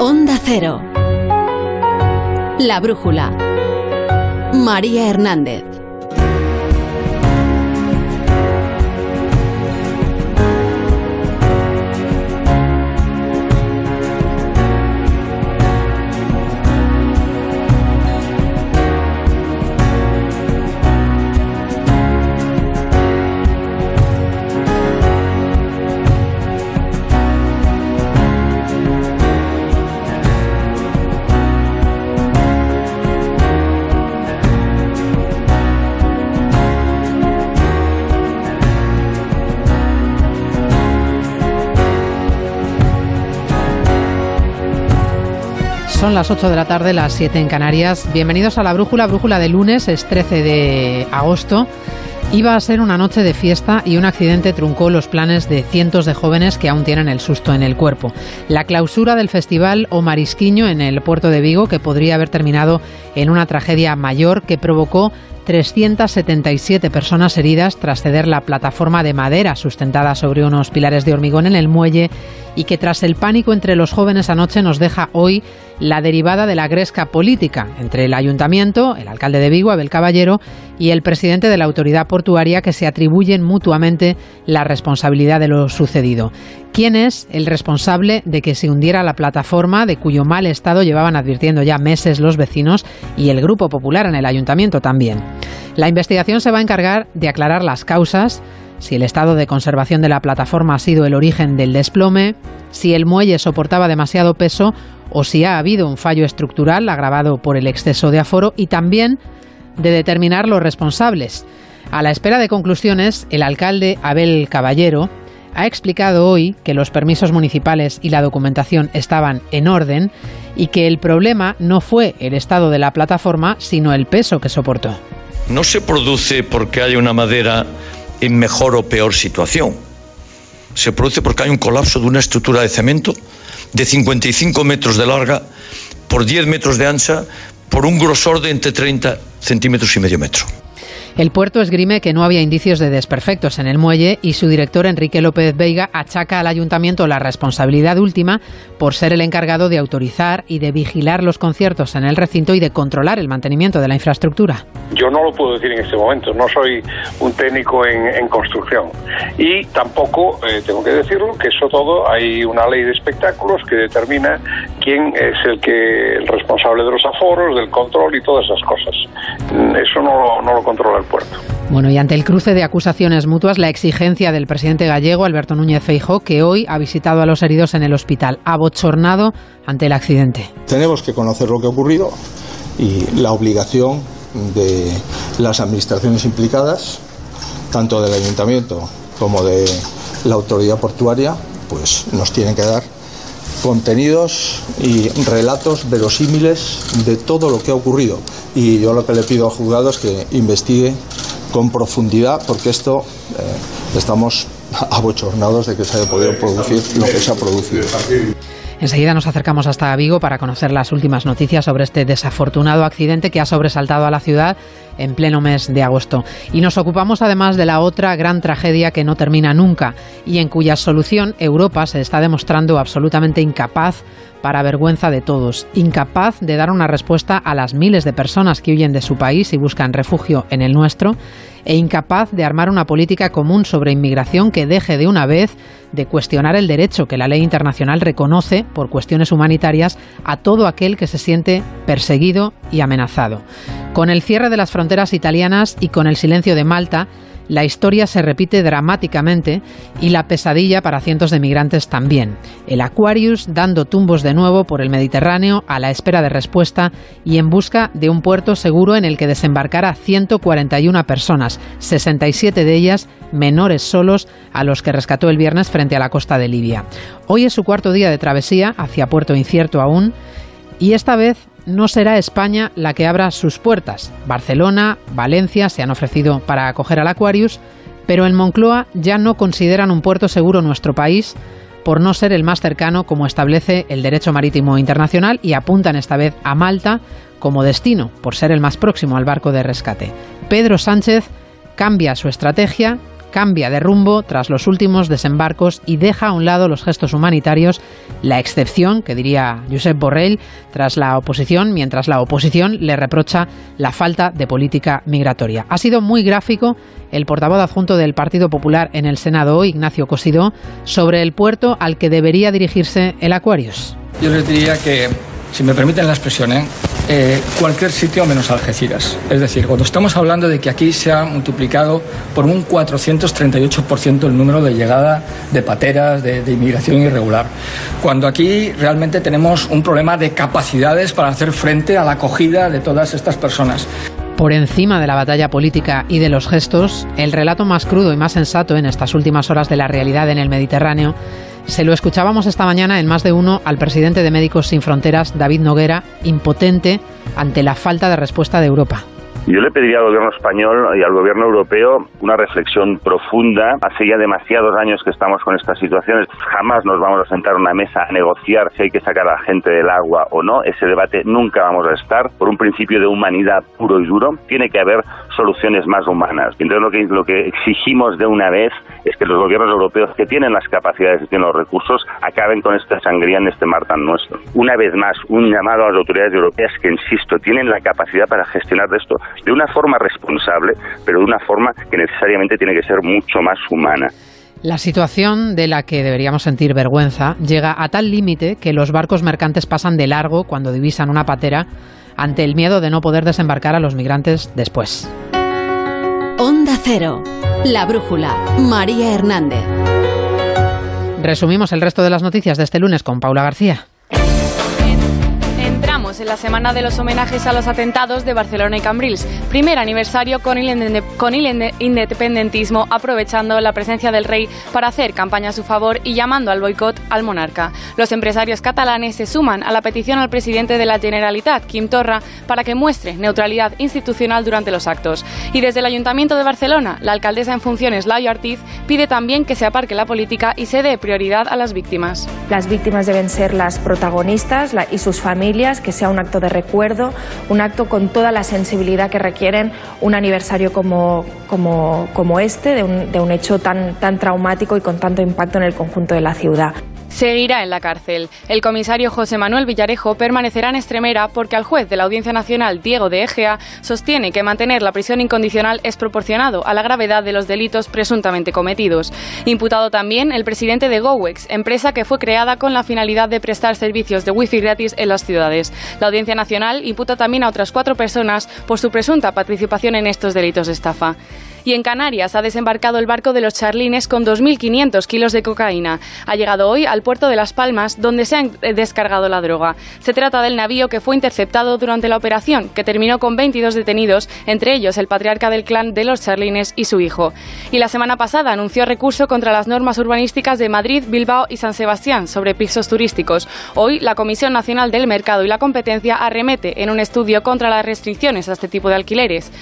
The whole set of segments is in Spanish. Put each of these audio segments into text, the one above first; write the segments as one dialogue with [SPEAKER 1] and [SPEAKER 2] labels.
[SPEAKER 1] Onda Cero. La Brújula. María Hernández.
[SPEAKER 2] Son las 8 de la tarde, las 7 en Canarias. Bienvenidos a la Brújula, Brújula de lunes, es 13 de agosto. Iba a ser una noche de fiesta y un accidente truncó los planes de cientos de jóvenes que aún tienen el susto en el cuerpo. La clausura del festival O Marisquiño en el puerto de Vigo, que podría haber terminado en una tragedia mayor que provocó 377 personas heridas tras ceder la plataforma de madera sustentada sobre unos pilares de hormigón en el muelle y que tras el pánico entre los jóvenes anoche nos deja hoy la derivada de la gresca política entre el ayuntamiento, el alcalde de Vigo, Abel Caballero, y el presidente de la autoridad portuaria que se atribuyen mutuamente la responsabilidad de lo sucedido. ¿Quién es el responsable de que se hundiera la plataforma de cuyo mal estado llevaban advirtiendo ya meses los vecinos y el Grupo Popular en el ayuntamiento también? La investigación se va a encargar de aclarar las causas, si el estado de conservación de la plataforma ha sido el origen del desplome, si el muelle soportaba demasiado peso o si ha habido un fallo estructural agravado por el exceso de aforo y también de determinar los responsables. A la espera de conclusiones, el alcalde Abel Caballero ha explicado hoy que los permisos municipales y la documentación estaban en orden y que el problema no fue el estado de la plataforma, sino el peso que soportó.
[SPEAKER 3] No se produce porque haya una madera en mejor o peor situación. Se produce porque hay un colapso de una estructura de cemento de 55 metros de larga por 10 metros de ancha por un grosor de entre 30 centímetros y medio metro.
[SPEAKER 2] El puerto esgrime que no había indicios de desperfectos en el muelle y su director Enrique López Veiga achaca al ayuntamiento la responsabilidad última por ser el encargado de autorizar y de vigilar los conciertos en el recinto y de controlar el mantenimiento de la infraestructura.
[SPEAKER 4] Yo no lo puedo decir en este momento, no soy un técnico en, construcción y tampoco eh, tengo que decirlo que eso todo hay una ley de espectáculos que determina quién es el que el responsable de los aforos, del control y todas esas cosas. Eso no, no lo controla el puerto.
[SPEAKER 2] Bueno, y ante el cruce de acusaciones mutuas, la exigencia del presidente gallego, Alberto Núñez Feijó, que hoy ha visitado a los heridos en el hospital, abochornado ante el accidente.
[SPEAKER 5] Tenemos que conocer lo que ha ocurrido y la obligación de las administraciones implicadas, tanto del ayuntamiento como de la autoridad portuaria, pues nos tienen que dar contenidos y relatos verosímiles de todo lo que ha ocurrido. Y yo lo que le pido al juzgado es que investigue con profundidad, porque esto eh, estamos abochornados de que se haya podido producir lo que se ha producido.
[SPEAKER 2] Enseguida nos acercamos hasta Vigo para conocer las últimas noticias sobre este desafortunado accidente que ha sobresaltado a la ciudad en pleno mes de agosto. Y nos ocupamos además de la otra gran tragedia que no termina nunca y en cuya solución Europa se está demostrando absolutamente incapaz para vergüenza de todos, incapaz de dar una respuesta a las miles de personas que huyen de su país y buscan refugio en el nuestro, e incapaz de armar una política común sobre inmigración que deje de una vez de cuestionar el derecho que la ley internacional reconoce por cuestiones humanitarias a todo aquel que se siente perseguido y amenazado. Con el cierre de las fronteras italianas y con el silencio de Malta, la historia se repite dramáticamente y la pesadilla para cientos de migrantes también. El Aquarius dando tumbos de nuevo por el Mediterráneo a la espera de respuesta y en busca de un puerto seguro en el que desembarcara 141 personas, 67 de ellas menores solos a los que rescató el viernes frente a la costa de Libia. Hoy es su cuarto día de travesía hacia puerto incierto aún y esta vez no será España la que abra sus puertas. Barcelona, Valencia se han ofrecido para acoger al Aquarius, pero en Moncloa ya no consideran un puerto seguro nuestro país por no ser el más cercano como establece el derecho marítimo internacional y apuntan esta vez a Malta como destino por ser el más próximo al barco de rescate. Pedro Sánchez cambia su estrategia cambia de rumbo tras los últimos desembarcos y deja a un lado los gestos humanitarios, la excepción, que diría Josep Borrell, tras la oposición, mientras la oposición le reprocha la falta de política migratoria. Ha sido muy gráfico el portavoz adjunto del Partido Popular en el Senado Ignacio Cosidó, sobre el puerto al que debería dirigirse el Aquarius.
[SPEAKER 6] Yo les diría que si me permiten la expresión, ¿eh? ¿eh? cualquier sitio menos Algeciras. Es decir, cuando estamos hablando de que aquí se ha multiplicado por un 438% el número de llegada de pateras, de, de inmigración irregular, cuando aquí realmente tenemos un problema de capacidades para hacer frente a la acogida de todas estas personas.
[SPEAKER 2] Por encima de la batalla política y de los gestos, el relato más crudo y más sensato en estas últimas horas de la realidad en el Mediterráneo se lo escuchábamos esta mañana en más de uno al presidente de Médicos Sin Fronteras, David Noguera, impotente ante la falta de respuesta de Europa.
[SPEAKER 7] Yo le pediría al gobierno español y al gobierno europeo una reflexión profunda. Hace ya demasiados años que estamos con estas situaciones. Jamás nos vamos a sentar a una mesa a negociar si hay que sacar a la gente del agua o no. Ese debate nunca vamos a estar. Por un principio de humanidad puro y duro, tiene que haber soluciones más humanas. Entonces lo que, lo que exigimos de una vez es que los gobiernos europeos que tienen las capacidades y tienen los recursos acaben con esta sangría en este mar tan nuestro. Una vez más, un llamado a las autoridades europeas que, insisto, tienen la capacidad para gestionar esto de una forma responsable, pero de una forma que necesariamente tiene que ser mucho más humana.
[SPEAKER 2] La situación de la que deberíamos sentir vergüenza llega a tal límite que los barcos mercantes pasan de largo cuando divisan una patera ante el miedo de no poder desembarcar a los migrantes después.
[SPEAKER 1] Onda Cero, La Brújula, María Hernández.
[SPEAKER 2] Resumimos el resto de las noticias de este lunes con Paula García
[SPEAKER 8] en la semana de los homenajes a los atentados de Barcelona y Cambrils, primer aniversario con el, con el independentismo, aprovechando la presencia del rey para hacer campaña a su favor y llamando al boicot al monarca. Los empresarios catalanes se suman a la petición al presidente de la Generalitat, Quim Torra, para que muestre neutralidad institucional durante los actos. Y desde el Ayuntamiento de Barcelona, la alcaldesa en funciones, Laio Artiz, pide también que se aparque la política y se dé prioridad a las víctimas.
[SPEAKER 9] Las víctimas deben ser las protagonistas y sus familias, que sea un acto de recuerdo, un acto con toda la sensibilidad que requieren un aniversario como, como, este, de un, de un hecho tan, tan traumático y con tanto impacto en el conjunto de la ciudad
[SPEAKER 8] seguirá en la cárcel. El comisario José Manuel Villarejo permanecerá en Extremera porque al juez de la Audiencia Nacional, Diego de Egea, sostiene que mantener la prisión incondicional es proporcionado a la gravedad de los delitos presuntamente cometidos. Imputado también el presidente de GoWex, empresa que fue creada con la finalidad de prestar servicios de wifi gratis en las ciudades. La Audiencia Nacional imputa también a otras cuatro personas por su presunta participación en estos delitos de estafa. Y en Canarias ha desembarcado el barco de los Charlines con 2.500 kilos de cocaína. Ha llegado hoy al puerto de Las Palmas, donde se ha descargado la droga. Se trata del navío que fue interceptado durante la operación, que terminó con 22 detenidos, entre ellos el patriarca del clan de los Charlines y su hijo. Y la semana pasada anunció recurso contra las normas urbanísticas de Madrid, Bilbao y San Sebastián sobre pisos turísticos. Hoy la Comisión Nacional del Mercado y la Competencia arremete en un estudio contra las restricciones a este tipo de alquileres.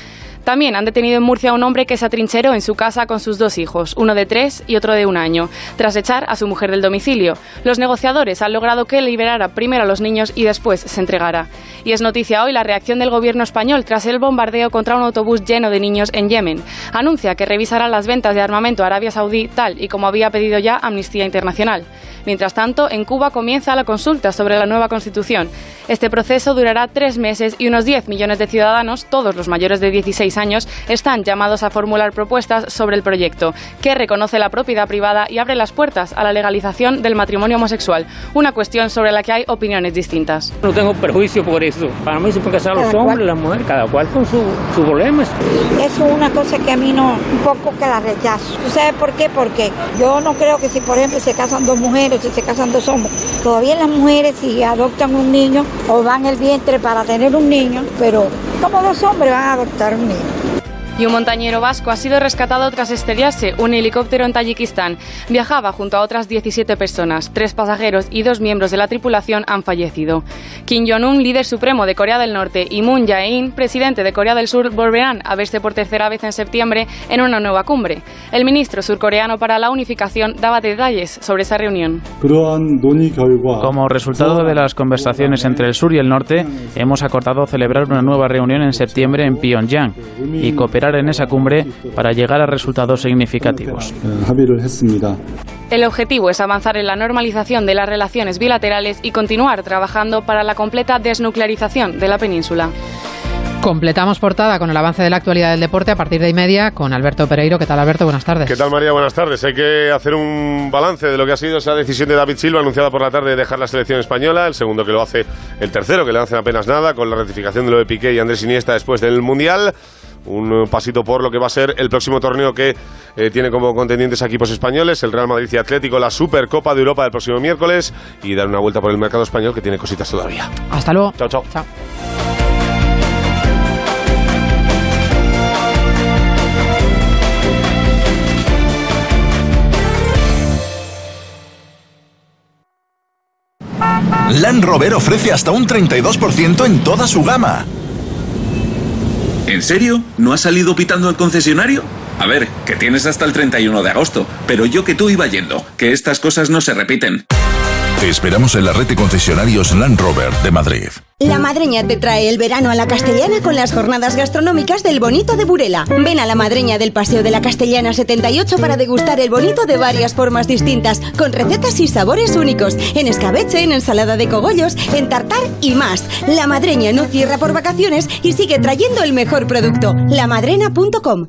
[SPEAKER 8] También han detenido en Murcia a un hombre que se atrincheró en su casa con sus dos hijos, uno de tres y otro de un año, tras echar a su mujer del domicilio. Los negociadores han logrado que liberara primero a los niños y después se entregara. Y es noticia hoy la reacción del gobierno español tras el bombardeo contra un autobús lleno de niños en Yemen. Anuncia que revisará las ventas de armamento a Arabia Saudí tal y como había pedido ya Amnistía Internacional. Mientras tanto, en Cuba comienza la consulta sobre la nueva constitución. Este proceso durará tres meses y unos 10 millones de ciudadanos, todos los mayores de 16 años, están llamados a formular propuestas sobre el proyecto, que reconoce la propiedad privada y abre las puertas a la legalización del matrimonio homosexual, una cuestión sobre la que hay opiniones distintas.
[SPEAKER 10] No tengo perjuicio por eso. Para mí se pueden casar los hombres y las mujeres, cada cual con sus su problemas.
[SPEAKER 11] Eso es una cosa que a mí no, un poco que la rechazo. ¿Tú sabes por qué? Porque yo no creo que si, por ejemplo, se casan dos mujeres, si se casan dos hombres, todavía las mujeres si adoptan un niño, o dan el vientre para tener un niño, pero como los hombres van a adoptar un niño
[SPEAKER 8] y un montañero vasco ha sido rescatado tras estrellarse un helicóptero en Tayikistán. Viajaba junto a otras 17 personas. Tres pasajeros y dos miembros de la tripulación han fallecido. Kim Jong-un, líder supremo de Corea del Norte, y Moon Jae-in, presidente de Corea del Sur, volverán a verse por tercera vez en septiembre en una nueva cumbre. El ministro surcoreano para la unificación daba detalles sobre esa reunión.
[SPEAKER 12] Como resultado de las conversaciones entre el sur y el norte, hemos acordado celebrar una nueva reunión en septiembre en Pyongyang y cooperar en esa cumbre para llegar a resultados significativos.
[SPEAKER 8] El objetivo es avanzar en la normalización de las relaciones bilaterales y continuar trabajando para la completa desnuclearización de la península.
[SPEAKER 2] Completamos portada con el avance de la actualidad del deporte a partir de y media con Alberto Pereiro. ¿Qué tal, Alberto? Buenas tardes.
[SPEAKER 13] ¿Qué tal, María? Buenas tardes. Hay que hacer un balance de lo que ha sido esa decisión de David Silva anunciada por la tarde de dejar la selección española. El segundo que lo hace, el tercero que le hacen apenas nada, con la ratificación de lo de Piqué y Andrés Iniesta después del Mundial un pasito por lo que va a ser el próximo torneo que eh, tiene como contendientes equipos españoles, el Real Madrid y Atlético, la Supercopa de Europa del próximo miércoles y dar una vuelta por el mercado español que tiene cositas todavía.
[SPEAKER 2] Hasta luego.
[SPEAKER 13] Chao, chao.
[SPEAKER 2] Chao.
[SPEAKER 14] Land Rover ofrece hasta un 32% en toda su gama.
[SPEAKER 15] ¿En serio? ¿No has salido pitando al concesionario? A ver, que tienes hasta el 31 de agosto, pero yo que tú iba yendo, que estas cosas no se repiten.
[SPEAKER 14] Te esperamos en la red de concesionarios Land Rover de Madrid.
[SPEAKER 16] La Madreña te trae el verano a la Castellana con las jornadas gastronómicas del Bonito de Burela. Ven a la Madreña del Paseo de la Castellana 78 para degustar el bonito de varias formas distintas, con recetas y sabores únicos, en escabeche, en ensalada de cogollos, en tartar y más. La Madreña no cierra por vacaciones y sigue trayendo el mejor producto. lamadrena.com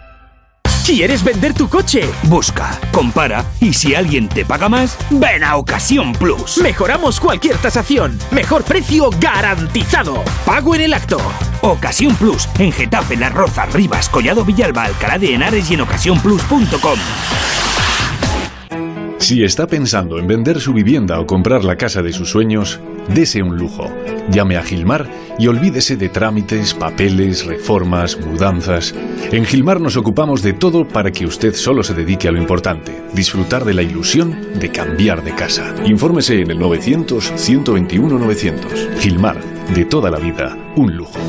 [SPEAKER 17] ¿Quieres vender tu coche? Busca, compara y si alguien te paga más, ven a Ocasión Plus. Mejoramos cualquier tasación. Mejor precio garantizado. Pago en el acto. Ocasión Plus en Getafe, Las Rivas, Collado Villalba, Alcalá de Henares y en ocasiónplus.com.
[SPEAKER 18] Si está pensando en vender su vivienda o comprar la casa de sus sueños, dese un lujo. Llame a Gilmar y olvídese de trámites, papeles, reformas, mudanzas. En Gilmar nos ocupamos de todo para que usted solo se dedique a lo importante, disfrutar de la ilusión de cambiar de casa. Infórmese en el 900 121 900. Gilmar, de toda la vida, un lujo.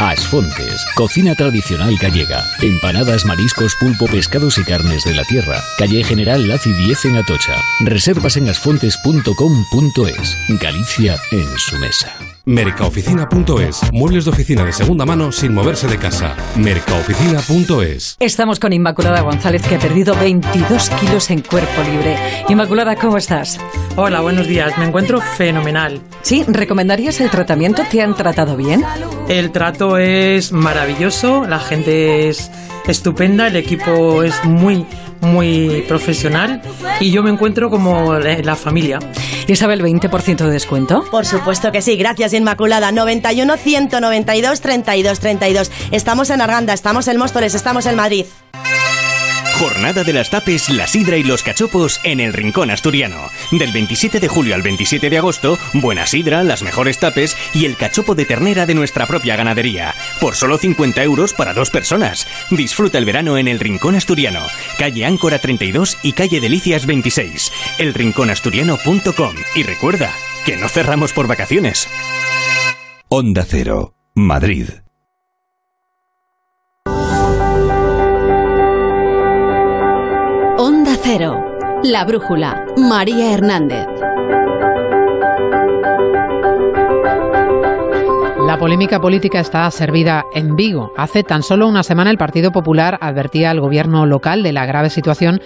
[SPEAKER 19] Asfontes, cocina tradicional gallega. Empanadas, mariscos, pulpo, pescados y carnes de la tierra. Calle General Laci 10 en Atocha. Reservas en asfontes.com.es. Galicia en su mesa.
[SPEAKER 20] Mercaoficina.es. Muebles de oficina de segunda mano sin moverse de casa. Mercaoficina.es.
[SPEAKER 21] Estamos con Inmaculada González, que ha perdido 22 kilos en cuerpo libre. Inmaculada, ¿cómo estás?
[SPEAKER 22] Hola, buenos días. Me encuentro fenomenal.
[SPEAKER 21] ¿Sí? ¿Recomendarías el tratamiento? ¿Te han tratado bien?
[SPEAKER 22] El trato es maravilloso, la gente es estupenda, el equipo es muy, muy profesional y yo me encuentro como la la familia.
[SPEAKER 21] ¿Y sabe el 20% de descuento?
[SPEAKER 23] Por supuesto que sí, gracias Inmaculada. 91 192 32 32. Estamos en Arganda, estamos en Móstoles, estamos en Madrid.
[SPEAKER 17] Jornada de las tapes, la sidra y los cachopos en el Rincón Asturiano. Del 27 de julio al 27 de agosto, buena sidra, las mejores tapes y el cachopo de ternera de nuestra propia ganadería. Por solo 50 euros para dos personas. Disfruta el verano en el Rincón Asturiano. Calle Áncora 32 y calle Delicias 26. Elrinconasturiano.com. Y recuerda que no cerramos por vacaciones.
[SPEAKER 24] Onda Cero, Madrid.
[SPEAKER 1] Cero. La brújula. María Hernández.
[SPEAKER 2] La polémica política está servida en Vigo. Hace tan solo una semana el Partido Popular advertía al gobierno local de la grave situación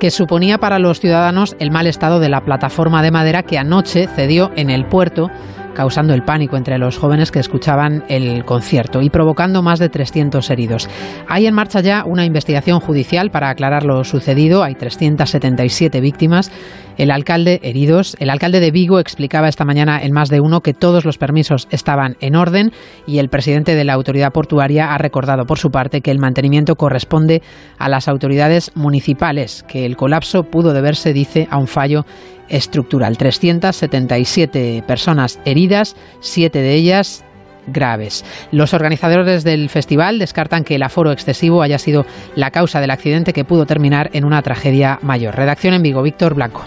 [SPEAKER 2] que suponía para los ciudadanos el mal estado de la plataforma de madera que anoche cedió en el puerto, causando el pánico entre los jóvenes que escuchaban el concierto y provocando más de 300 heridos. Hay en marcha ya una investigación judicial para aclarar lo sucedido. Hay 377 víctimas. El alcalde heridos. El alcalde de Vigo explicaba esta mañana en más de uno que todos los permisos estaban en orden y el presidente de la autoridad portuaria ha recordado por su parte que el mantenimiento corresponde a las autoridades municipales, que el colapso pudo deberse, dice, a un fallo estructural. 377 personas heridas, siete de ellas graves. Los organizadores del festival descartan que el aforo excesivo haya sido la causa del accidente que pudo terminar en una tragedia mayor. Redacción en Vigo, Víctor Blanco.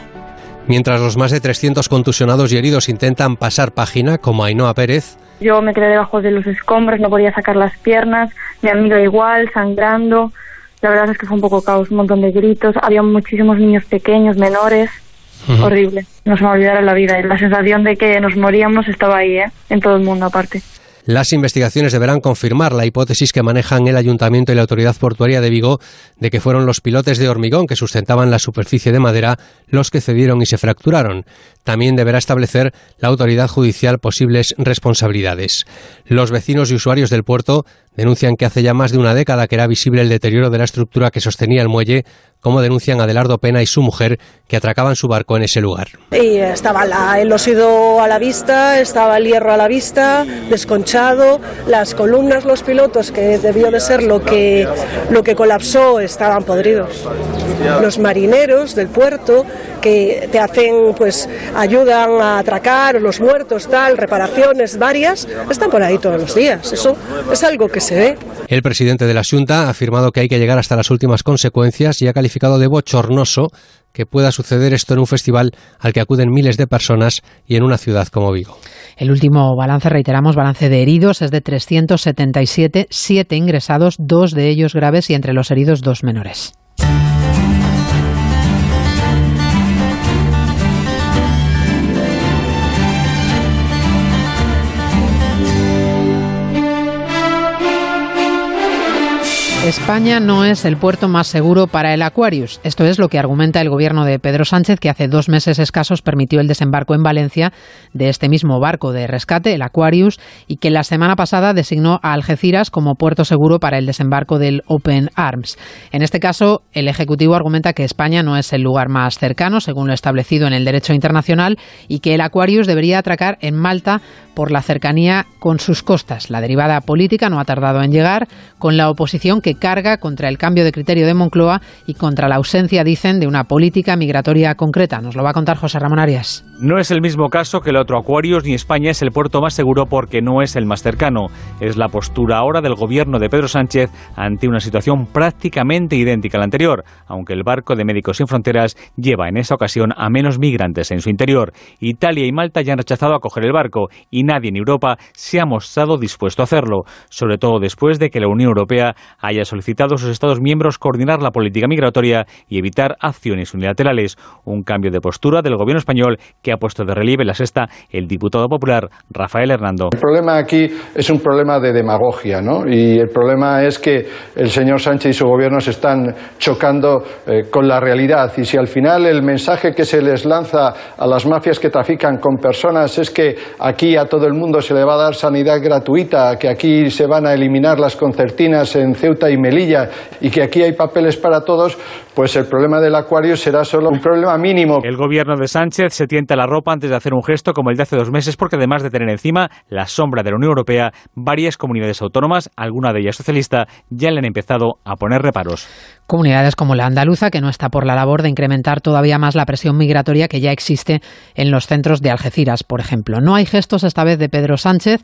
[SPEAKER 25] Mientras los más de 300 contusionados y heridos intentan pasar página, como Ainhoa Pérez,
[SPEAKER 26] yo me quedé debajo de los escombros, no podía sacar las piernas, mi amiga igual, sangrando. La verdad es que fue un poco caos, un montón de gritos, había muchísimos niños pequeños, menores. Horrible, no se me olvidara la vida. Y la sensación de que nos moríamos estaba ahí, ¿eh? en todo el mundo aparte.
[SPEAKER 25] Las investigaciones deberán confirmar la hipótesis que manejan el Ayuntamiento y la Autoridad Portuaria de Vigo de que fueron los pilotes de hormigón que sustentaban la superficie de madera los que cedieron y se fracturaron. También deberá establecer la autoridad judicial posibles responsabilidades. Los vecinos y usuarios del puerto denuncian que hace ya más de una década que era visible el deterioro de la estructura que sostenía el muelle, como denuncian Adelardo Pena y su mujer, que atracaban su barco en ese lugar.
[SPEAKER 27] Y estaba el osido a la vista, estaba el hierro a la vista, desconchado, las columnas, los pilotos, que debió de ser lo que, lo que colapsó, estaban podridos. Los marineros del puerto que te hacen, pues, ayudan a atracar, los muertos, tal, reparaciones varias, están por ahí todos los días. Eso es algo que se ve.
[SPEAKER 25] El presidente de la Junta ha afirmado que hay que llegar hasta las últimas consecuencias y ha calificado de bochornoso que pueda suceder esto en un festival al que acuden miles de personas y en una ciudad como Vigo.
[SPEAKER 2] El último balance, reiteramos, balance de heridos es de 377, siete ingresados, dos de ellos graves y entre los heridos dos menores. España no es el puerto más seguro para el Aquarius. Esto es lo que argumenta el gobierno de Pedro Sánchez, que hace dos meses escasos permitió el desembarco en Valencia de este mismo barco de rescate, el Aquarius, y que la semana pasada designó a Algeciras como puerto seguro para el desembarco del Open Arms. En este caso, el Ejecutivo argumenta que España no es el lugar más cercano, según lo establecido en el derecho internacional, y que el Aquarius debería atracar en Malta por la cercanía con sus costas. La derivada política no ha tardado en llegar, con la oposición que carga contra el cambio de criterio de Moncloa y contra la ausencia, dicen, de una política migratoria concreta. Nos lo va a contar José Ramón Arias.
[SPEAKER 28] No es el mismo caso que el otro Aquarius, ni España es el puerto más seguro porque no es el más cercano. Es la postura ahora del gobierno de Pedro Sánchez ante una situación prácticamente idéntica a la anterior, aunque el barco de Médicos Sin Fronteras lleva en esa ocasión a menos migrantes en su interior. Italia y Malta ya han rechazado acoger el barco y nadie en Europa se ha mostrado dispuesto a hacerlo, sobre todo después de que la Unión Europea haya solicitado a sus Estados miembros coordinar la política migratoria y evitar acciones unilaterales, un cambio de postura del gobierno español que ha puesto de relieve la sexta el diputado popular Rafael Hernando.
[SPEAKER 29] El problema aquí es un problema de demagogia, ¿no? Y el problema es que el señor Sánchez y su gobierno se están chocando eh, con la realidad. Y si al final el mensaje que se les lanza a las mafias que trafican con personas es que aquí a todo el mundo se le va a dar sanidad gratuita, que aquí se van a eliminar las concertinas en Ceuta y Melilla y que aquí hay papeles para todos, pues el problema del acuario será solo un problema mínimo.
[SPEAKER 28] El gobierno de Sánchez se tienta la ropa antes de hacer un gesto como el de hace dos meses porque además de tener encima la sombra de la Unión Europea, varias comunidades autónomas, alguna de ellas socialista, ya le han empezado a poner reparos.
[SPEAKER 2] Comunidades como la andaluza, que no está por la labor de incrementar todavía más la presión migratoria que ya existe en los centros de Algeciras, por ejemplo. No hay gestos esta vez de Pedro Sánchez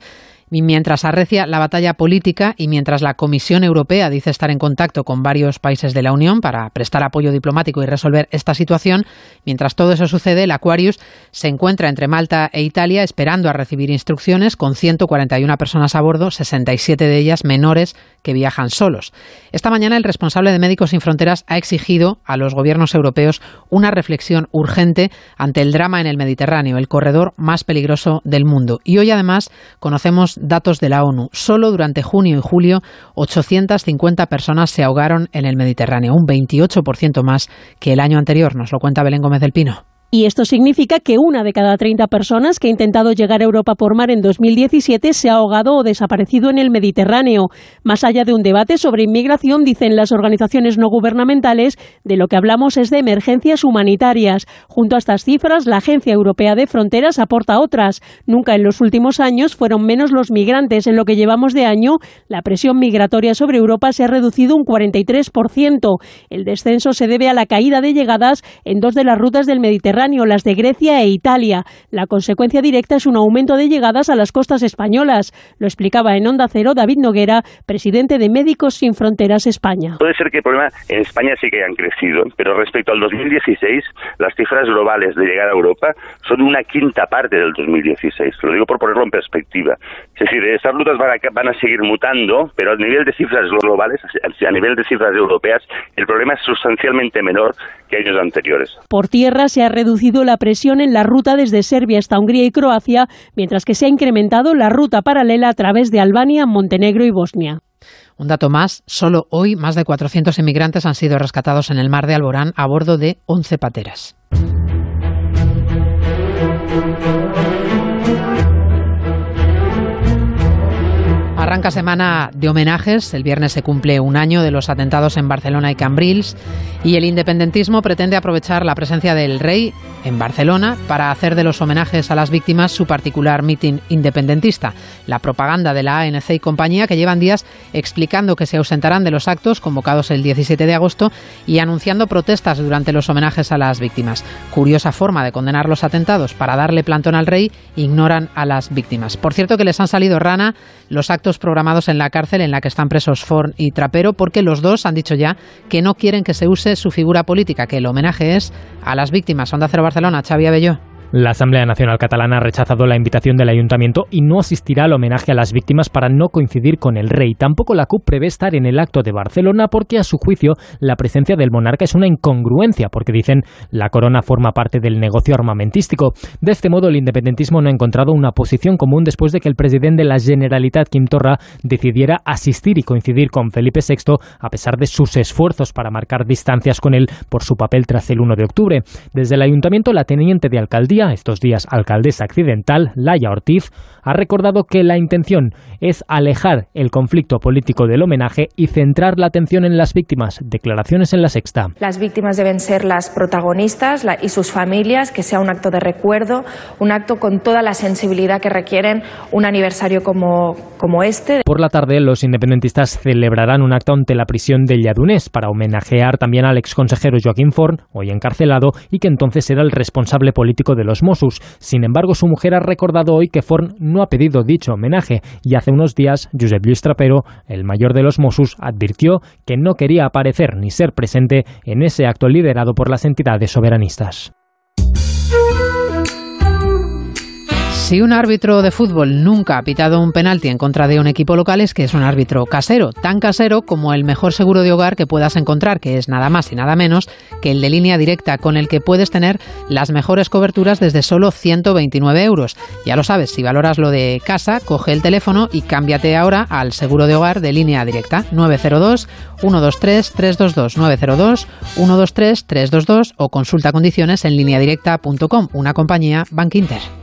[SPEAKER 2] mientras arrecia la batalla política y mientras la Comisión Europea dice estar en contacto con varios países de la Unión para prestar apoyo diplomático y resolver esta situación, mientras todo eso sucede, el Aquarius se encuentra entre Malta e Italia esperando a recibir instrucciones con 141 personas a bordo, 67 de ellas menores que viajan solos. Esta mañana el responsable de Médicos Sin Fronteras ha exigido a los gobiernos europeos una reflexión urgente ante el drama en el Mediterráneo, el corredor más peligroso del mundo. Y hoy además conocemos datos de la ONU. Solo durante junio y julio 850 personas se ahogaron en el Mediterráneo, un 28% más que el año anterior, nos lo cuenta Belén Gómez del Pino.
[SPEAKER 30] Y esto significa que una de cada 30 personas que ha intentado llegar a Europa por mar en 2017 se ha ahogado o desaparecido en el Mediterráneo. Más allá de un debate sobre inmigración, dicen las organizaciones no gubernamentales, de lo que hablamos es de emergencias humanitarias. Junto a estas cifras, la Agencia Europea de Fronteras aporta otras. Nunca en los últimos años fueron menos los migrantes. En lo que llevamos de año, la presión migratoria sobre Europa se ha reducido un 43%. El descenso se debe a la caída de llegadas en dos de las rutas del Mediterráneo Mediterráneo, las de Grecia e Italia. La consecuencia directa es un aumento de llegadas a las costas españolas. Lo explicaba en Onda Cero David Noguera, presidente de Médicos Sin Fronteras España.
[SPEAKER 7] Puede ser que el problema en España sí que hayan crecido, pero respecto al 2016, las cifras globales de llegada a Europa son una quinta parte del 2016. Lo digo por ponerlo en perspectiva. Es decir, esas rutas van a, van a seguir mutando, pero a nivel de cifras globales, a nivel de cifras europeas, el problema es sustancialmente menor que años anteriores.
[SPEAKER 30] Por tierra se ha reducido la presión en la ruta desde Serbia hasta Hungría y Croacia, mientras que se ha incrementado la ruta paralela a través de Albania, Montenegro y Bosnia. Un dato más, solo hoy más de 400 inmigrantes han sido rescatados en el mar de Alborán a bordo de 11 pateras. Arranca semana de homenajes. El viernes se cumple un año de los atentados en Barcelona y Cambrils y el independentismo pretende aprovechar la presencia del rey en Barcelona para hacer de los homenajes a las víctimas su particular mitin independentista. La propaganda de la ANC y compañía que llevan días explicando que se ausentarán de los actos convocados el 17 de agosto y anunciando protestas durante los homenajes a las víctimas. Curiosa forma de condenar los atentados para darle plantón al rey, ignoran a las víctimas. Por cierto que les han salido rana los actos programados en la cárcel en la que están presos Forn y Trapero, porque los dos han dicho ya que no quieren que se use su figura política, que el homenaje es a las víctimas. Onda Cero Barcelona, Xavi Abelló.
[SPEAKER 31] La Asamblea Nacional Catalana ha rechazado la invitación del ayuntamiento y no asistirá al homenaje a las víctimas para no coincidir con el rey. Tampoco la CUP prevé estar en el acto de Barcelona porque, a su juicio, la presencia del monarca es una incongruencia, porque dicen la corona forma parte del negocio armamentístico. De este modo, el independentismo no ha encontrado una posición común después de que el presidente de la Generalitat, Quim Torra, decidiera asistir y coincidir con Felipe VI, a pesar de sus esfuerzos para marcar distancias con él por su papel tras el 1 de octubre. Desde el ayuntamiento, la teniente de alcaldía estos días alcaldesa accidental, Laia Ortiz, ha recordado que la intención es alejar el conflicto político del homenaje y centrar la atención en las víctimas. Declaraciones en la sexta.
[SPEAKER 9] Las víctimas deben ser las protagonistas y sus familias, que sea un acto de recuerdo, un acto con toda la sensibilidad que requieren un aniversario como, como este.
[SPEAKER 31] Por la tarde, los independentistas celebrarán un acto ante la prisión de Lladunés para homenajear también al exconsejero Joaquín Forn, hoy encarcelado, y que entonces era el responsable político de los Mossos. Sin embargo, su mujer ha recordado hoy que Forn no ha pedido dicho homenaje y hace unos días Josep Luis Trapero, el mayor de los Mossos, advirtió que no quería aparecer ni ser presente en ese acto liderado por las entidades soberanistas.
[SPEAKER 2] Si un árbitro de fútbol nunca ha pitado un penalti en contra de un equipo local es que es un árbitro casero, tan casero como el mejor seguro de hogar que puedas encontrar, que es nada más y nada menos que el de línea directa, con el que puedes tener las mejores coberturas desde solo 129 euros. Ya lo sabes, si valoras lo de casa, coge el teléfono y cámbiate ahora al seguro de hogar de línea directa 902 123 322 902 123 322 o consulta condiciones en lineadirecta.com, una compañía Bank Inter.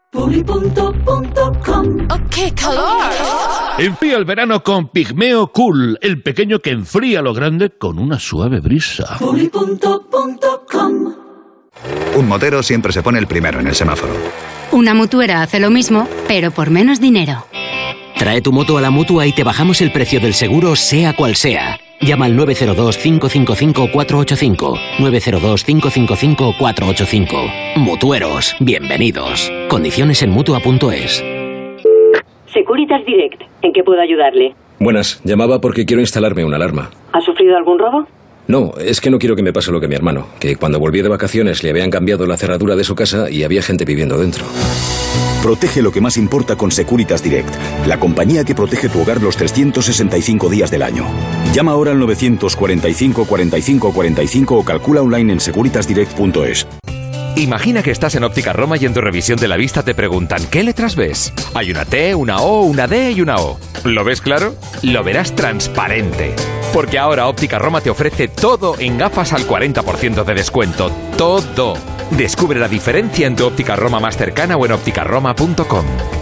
[SPEAKER 32] Puli.com. ¡Oh, qué calor! Enfría el verano con Pigmeo Cool, el pequeño que enfría lo grande con una suave brisa. Puli.com.
[SPEAKER 33] Un motero siempre se pone el primero en el semáforo.
[SPEAKER 34] Una mutuera hace lo mismo, pero por menos dinero.
[SPEAKER 19] Trae tu moto a la mutua y te bajamos el precio del seguro, sea cual sea. Llama al 902-555-485. 902-555-485. Mutueros, bienvenidos. Condiciones en mutua.es.
[SPEAKER 35] Securitas Direct, ¿en qué puedo ayudarle?
[SPEAKER 36] Buenas, llamaba porque quiero instalarme una alarma.
[SPEAKER 35] ¿Ha sufrido algún robo?
[SPEAKER 36] No, es que no quiero que me pase lo que mi hermano, que cuando volví de vacaciones le habían cambiado la cerradura de su casa y había gente viviendo dentro.
[SPEAKER 13] Protege lo que más importa con Securitas Direct, la compañía que protege tu hogar los 365 días del año. Llama ahora al 945 45 45 o calcula online en securitasdirect.es.
[SPEAKER 17] Imagina que estás en Óptica Roma y en tu revisión de la vista te preguntan ¿qué letras ves? Hay una T, una O, una D y una O. ¿Lo ves claro? Lo verás transparente. Porque ahora Óptica Roma te ofrece todo en gafas al 40% de descuento. Todo.
[SPEAKER 37] Descubre la diferencia en tu óptica Roma más cercana o en ópticaroma.com.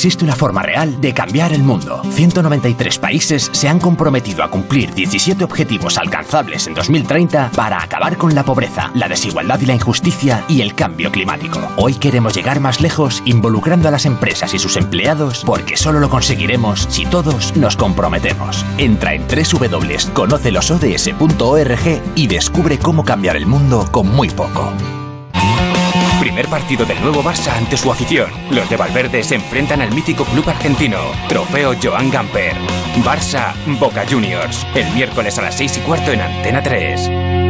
[SPEAKER 38] Existe una forma real de cambiar el mundo. 193 países se han comprometido a cumplir 17 objetivos alcanzables en 2030 para acabar con la pobreza, la desigualdad y la injusticia y el cambio climático. Hoy queremos llegar más lejos involucrando a las empresas y sus empleados porque solo lo conseguiremos si todos nos comprometemos. Entra en www.conocelosods.org y descubre cómo cambiar el mundo con muy poco.
[SPEAKER 39] Primer partido del nuevo Barça ante su afición. Los de Valverde se enfrentan al mítico club argentino. Trofeo Joan Gamper. Barça Boca Juniors. El miércoles a las 6 y cuarto en Antena 3.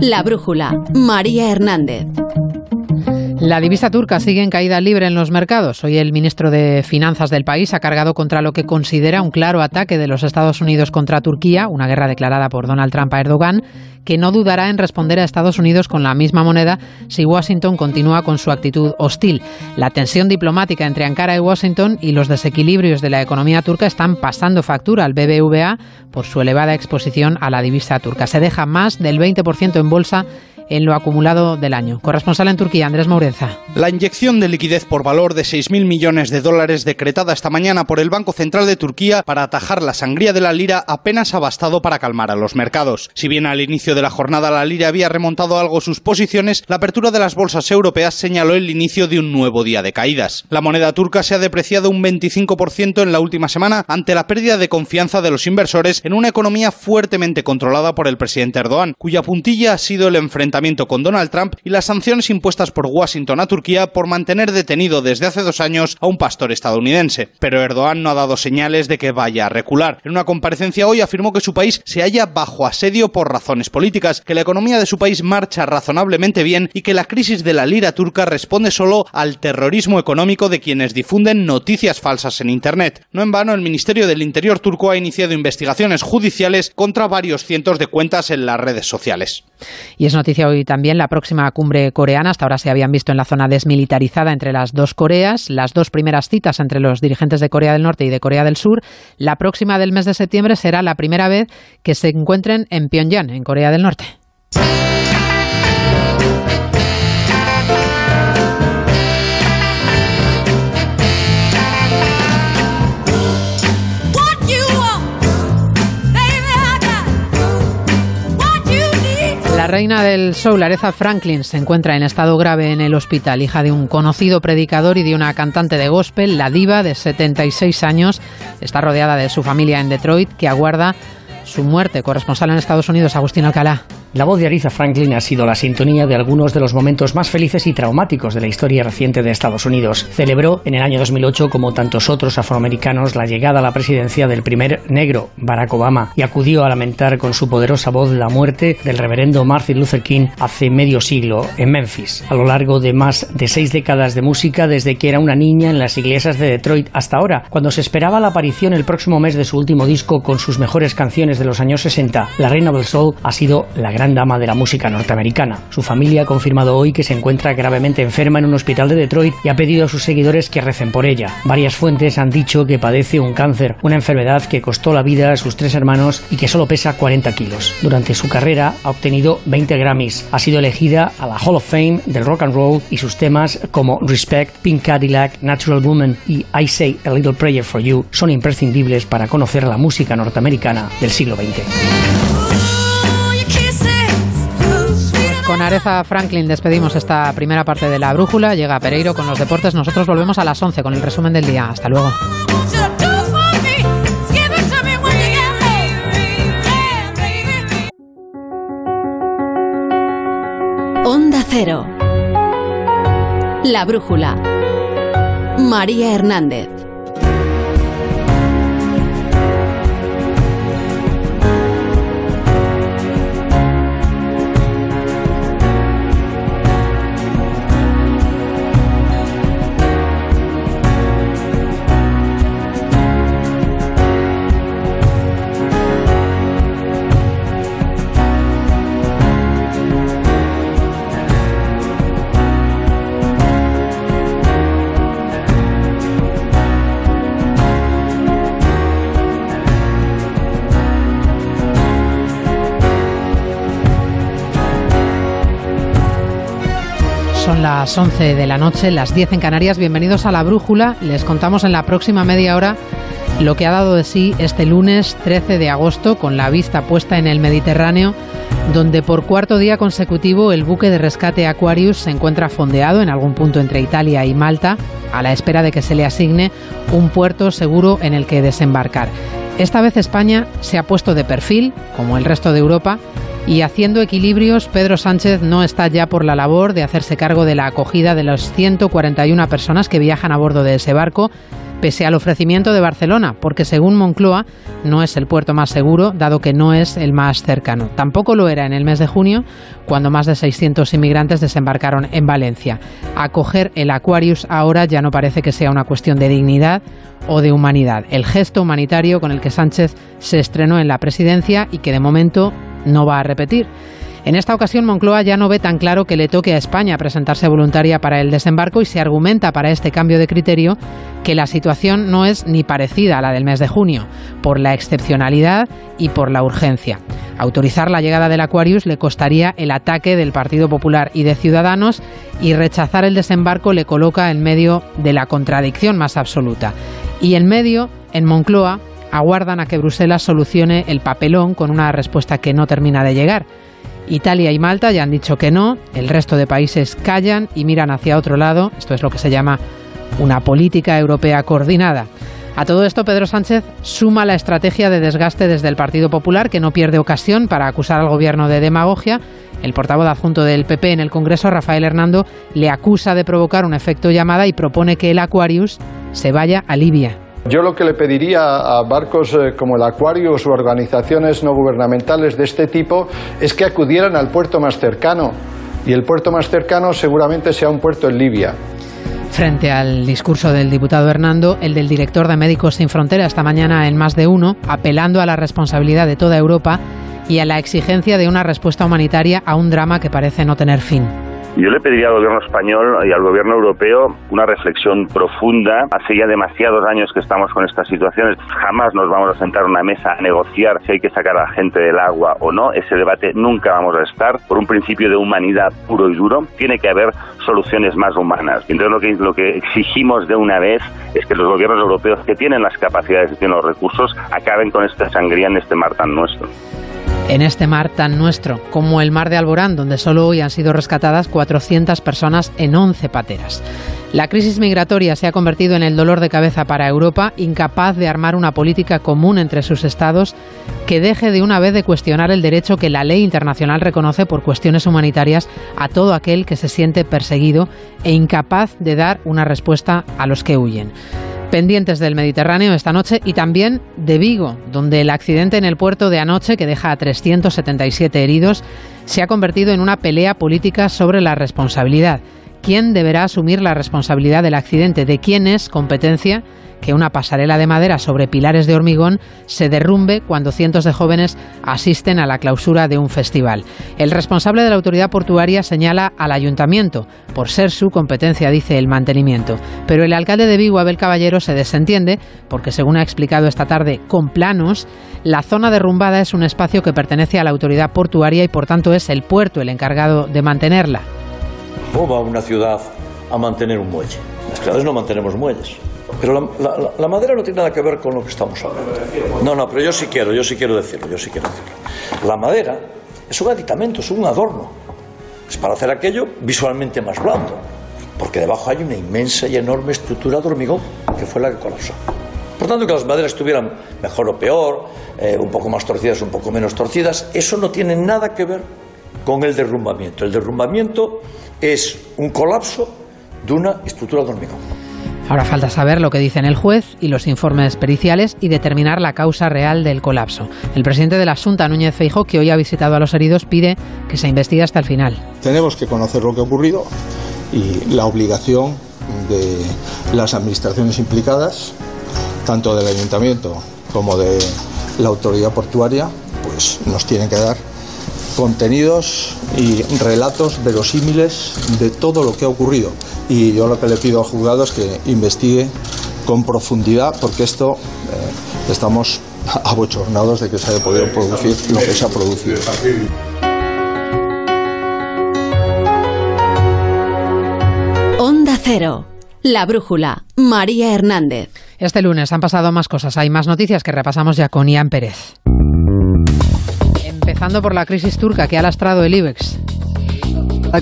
[SPEAKER 1] La Brújula. María Hernández.
[SPEAKER 2] La divisa turca sigue en caída libre en los mercados. Hoy el ministro de Finanzas del país ha cargado contra lo que considera un claro ataque de los Estados Unidos contra Turquía, una guerra declarada por Donald Trump a Erdogan, que no dudará en responder a Estados Unidos con la misma moneda si Washington continúa con su actitud hostil. La tensión diplomática entre Ankara y Washington y los desequilibrios de la economía turca están pasando factura al BBVA por su elevada exposición a la divisa turca. Se deja más del 20% en bolsa en lo acumulado del año. Corresponsal en Turquía, Andrés Maurenza.
[SPEAKER 40] La inyección de liquidez por valor de 6.000 millones de dólares decretada esta mañana por el Banco Central de Turquía para atajar la sangría de la lira apenas ha bastado para calmar a los mercados. Si bien al inicio de la jornada la lira había remontado algo sus posiciones, la apertura de las bolsas europeas señaló el inicio de un nuevo día de caídas. La moneda turca se ha depreciado un 25% en la última semana ante la pérdida de confianza de los inversores en una economía fuertemente controlada por el presidente Erdogan, cuya puntilla ha sido el enfrentamiento con Donald Trump y las sanciones impuestas por Washington a Turquía por mantener detenido desde hace dos años a un pastor estadounidense. Pero Erdogan no ha dado señales de que vaya a recular. En una comparecencia hoy afirmó que su país se halla bajo asedio por razones políticas, que la economía de su país marcha razonablemente bien y que la crisis de la lira turca responde solo al terrorismo económico de quienes difunden noticias falsas en Internet. No en vano, el Ministerio del Interior turco ha iniciado investigaciones judiciales contra varios cientos de cuentas en las redes sociales.
[SPEAKER 2] Y es noticia hoy también la próxima cumbre coreana. Hasta ahora se habían visto en la zona desmilitarizada entre las dos Coreas. Las dos primeras citas entre los dirigentes de Corea del Norte y de Corea del Sur. La próxima del mes de septiembre será la primera vez que se encuentren en Pyongyang, en Corea del Norte. Reina del soul, Aretha Franklin, se encuentra en estado grave en el hospital, hija de un conocido predicador y de una cantante de gospel. La diva, de 76 años, está rodeada de su familia en Detroit, que aguarda su muerte. Corresponsal en Estados Unidos, Agustín Alcalá.
[SPEAKER 41] La voz de Aretha Franklin ha sido la sintonía de algunos de los momentos más felices y traumáticos de la historia reciente de Estados Unidos. Celebró en el año 2008, como tantos otros afroamericanos, la llegada a la presidencia del primer negro, Barack Obama, y acudió a lamentar con su poderosa voz la muerte del reverendo Martin Luther King hace medio siglo en Memphis. A lo largo de más de seis décadas de música, desde que era una niña en las iglesias de Detroit hasta ahora, cuando se esperaba la aparición el próximo mes de su último disco con sus mejores canciones de los años 60, la reina del soul ha sido la gran dama de la música norteamericana. Su familia ha confirmado hoy que se encuentra gravemente enferma en un hospital de Detroit y ha pedido a sus seguidores que recen por ella. Varias fuentes han dicho que padece un cáncer, una enfermedad que costó la vida a sus tres hermanos y que solo pesa 40 kilos. Durante su carrera ha obtenido 20 Grammys. Ha sido elegida a la Hall of Fame del rock and roll y sus temas como Respect, Pink Cadillac, Natural Woman y I Say a Little Prayer for You son imprescindibles para conocer la música norteamericana del siglo XX.
[SPEAKER 2] Con Aretha Franklin despedimos esta primera parte de la brújula. Llega Pereiro con los deportes. Nosotros volvemos a las 11 con el resumen del día. Hasta luego.
[SPEAKER 1] Onda Cero. La brújula. María Hernández.
[SPEAKER 2] Son las 11 de la noche, las 10 en Canarias. Bienvenidos a La Brújula. Les contamos en la próxima media hora lo que ha dado de sí este lunes 13 de agosto con la vista puesta en el Mediterráneo, donde por cuarto día consecutivo el buque de rescate Aquarius se encuentra fondeado en algún punto entre Italia y Malta, a la espera de que se le asigne un puerto seguro en el que desembarcar. Esta vez España se ha puesto de perfil, como el resto de Europa, y haciendo equilibrios, Pedro Sánchez no está ya por la labor de hacerse cargo de la acogida de las 141 personas que viajan a bordo de ese barco, pese al ofrecimiento de Barcelona, porque según Moncloa no es el puerto más seguro, dado que no es el más cercano. Tampoco lo era en el mes de junio, cuando más de 600 inmigrantes desembarcaron en Valencia. Acoger el Aquarius ahora ya no parece que sea una cuestión de dignidad o de humanidad. El gesto humanitario con el que Sánchez se estrenó en la presidencia y que de momento no va a repetir. En esta ocasión, Moncloa ya no ve tan claro que le toque a España presentarse voluntaria para el desembarco y se argumenta para este cambio de criterio que la situación no es ni parecida a la del mes de junio, por la excepcionalidad y por la urgencia. Autorizar la llegada del Aquarius le costaría el ataque del Partido Popular y de Ciudadanos y rechazar el desembarco le coloca en medio de la contradicción más absoluta. Y en medio, en Moncloa, aguardan a que Bruselas solucione el papelón con una respuesta que no termina de llegar. Italia y Malta ya han dicho que no, el resto de países callan y miran hacia otro lado, esto es lo que se llama una política europea coordinada. A todo esto, Pedro Sánchez suma la estrategia de desgaste desde el Partido Popular, que no pierde ocasión para acusar al gobierno de demagogia. El portavoz adjunto del PP en el Congreso, Rafael Hernando, le acusa de provocar un efecto llamada y propone que el Aquarius se vaya a Libia.
[SPEAKER 42] Yo lo que le pediría a barcos eh, como el Aquarius u organizaciones no gubernamentales de este tipo es que acudieran al puerto más cercano. Y el puerto más cercano seguramente sea un puerto en Libia.
[SPEAKER 2] Frente al discurso del diputado Hernando, el del director de Médicos Sin Fronteras esta mañana en más de uno, apelando a la responsabilidad de toda Europa y a la exigencia de una respuesta humanitaria a un drama que parece no tener fin.
[SPEAKER 7] Yo le pediría al gobierno español y al gobierno europeo una reflexión profunda. Hace ya demasiados años que estamos con estas situaciones. Jamás nos vamos a sentar a una mesa a negociar si hay que sacar a la gente del agua o no. Ese debate nunca vamos a estar. Por un principio de humanidad puro y duro, tiene que haber soluciones más humanas. Entonces lo que, lo que exigimos de una vez es que los gobiernos europeos que tienen las capacidades y tienen los recursos acaben con esta sangría en este mar tan nuestro
[SPEAKER 2] en este mar tan nuestro como el mar de Alborán, donde solo hoy han sido rescatadas 400 personas en 11 pateras. La crisis migratoria se ha convertido en el dolor de cabeza para Europa, incapaz de armar una política común entre sus estados que deje de una vez de cuestionar el derecho que la ley internacional reconoce por cuestiones humanitarias a todo aquel que se siente perseguido e incapaz de dar una respuesta a los que huyen pendientes del Mediterráneo esta noche y también de Vigo, donde el accidente en el puerto de anoche, que deja a 377 heridos, se ha convertido en una pelea política sobre la responsabilidad. ¿Quién deberá asumir la responsabilidad del accidente? ¿De quién es competencia? que una pasarela de madera sobre pilares de hormigón se derrumbe cuando cientos de jóvenes asisten a la clausura de un festival. El responsable de la autoridad portuaria señala al ayuntamiento, por ser su competencia, dice el mantenimiento. Pero el alcalde de Vigo, Abel Caballero, se desentiende porque, según ha explicado esta tarde con planos, la zona derrumbada es un espacio que pertenece a la autoridad portuaria y, por tanto, es el puerto el encargado de mantenerla.
[SPEAKER 43] ¿Cómo va una ciudad a mantener un muelle? Las ciudades no mantenemos muelles. Pero la, madera no tiene nada que ver con lo que estamos hablando. No, no, pero yo sí quiero, yo sí quiero decirlo, yo sí quiero decirlo. La madera es un aditamento, es un adorno. Es para hacer aquello visualmente más blando. Porque debajo hay una inmensa y enorme estructura de hormigón, que fue la que colapsó. Por tanto, que las maderas estuvieran mejor o peor, eh, un poco más torcidas, un poco menos torcidas, eso no tiene nada que ver con el derrumbamiento. El derrumbamiento es un colapso de una estructura de hormigón.
[SPEAKER 2] Ahora falta saber lo que dicen el juez y los informes periciales y determinar la causa real del colapso. El presidente de la Junta, Núñez Feijóo, que hoy ha visitado a los heridos, pide que se investigue hasta el final.
[SPEAKER 42] Tenemos que conocer lo que ha ocurrido y la obligación de las administraciones implicadas, tanto del ayuntamiento como de la autoridad portuaria, pues nos tienen que dar contenidos y relatos verosímiles de todo lo que ha ocurrido. Y yo lo que le pido al juzgado es que investigue con profundidad, porque esto eh, estamos abochornados de que se haya podido producir lo que se ha producido.
[SPEAKER 1] Onda Cero. La Brújula. María Hernández.
[SPEAKER 2] Este lunes han pasado más cosas. Hay más noticias que repasamos ya con Ian Pérez. Empezando por la crisis turca que ha lastrado el IBEX.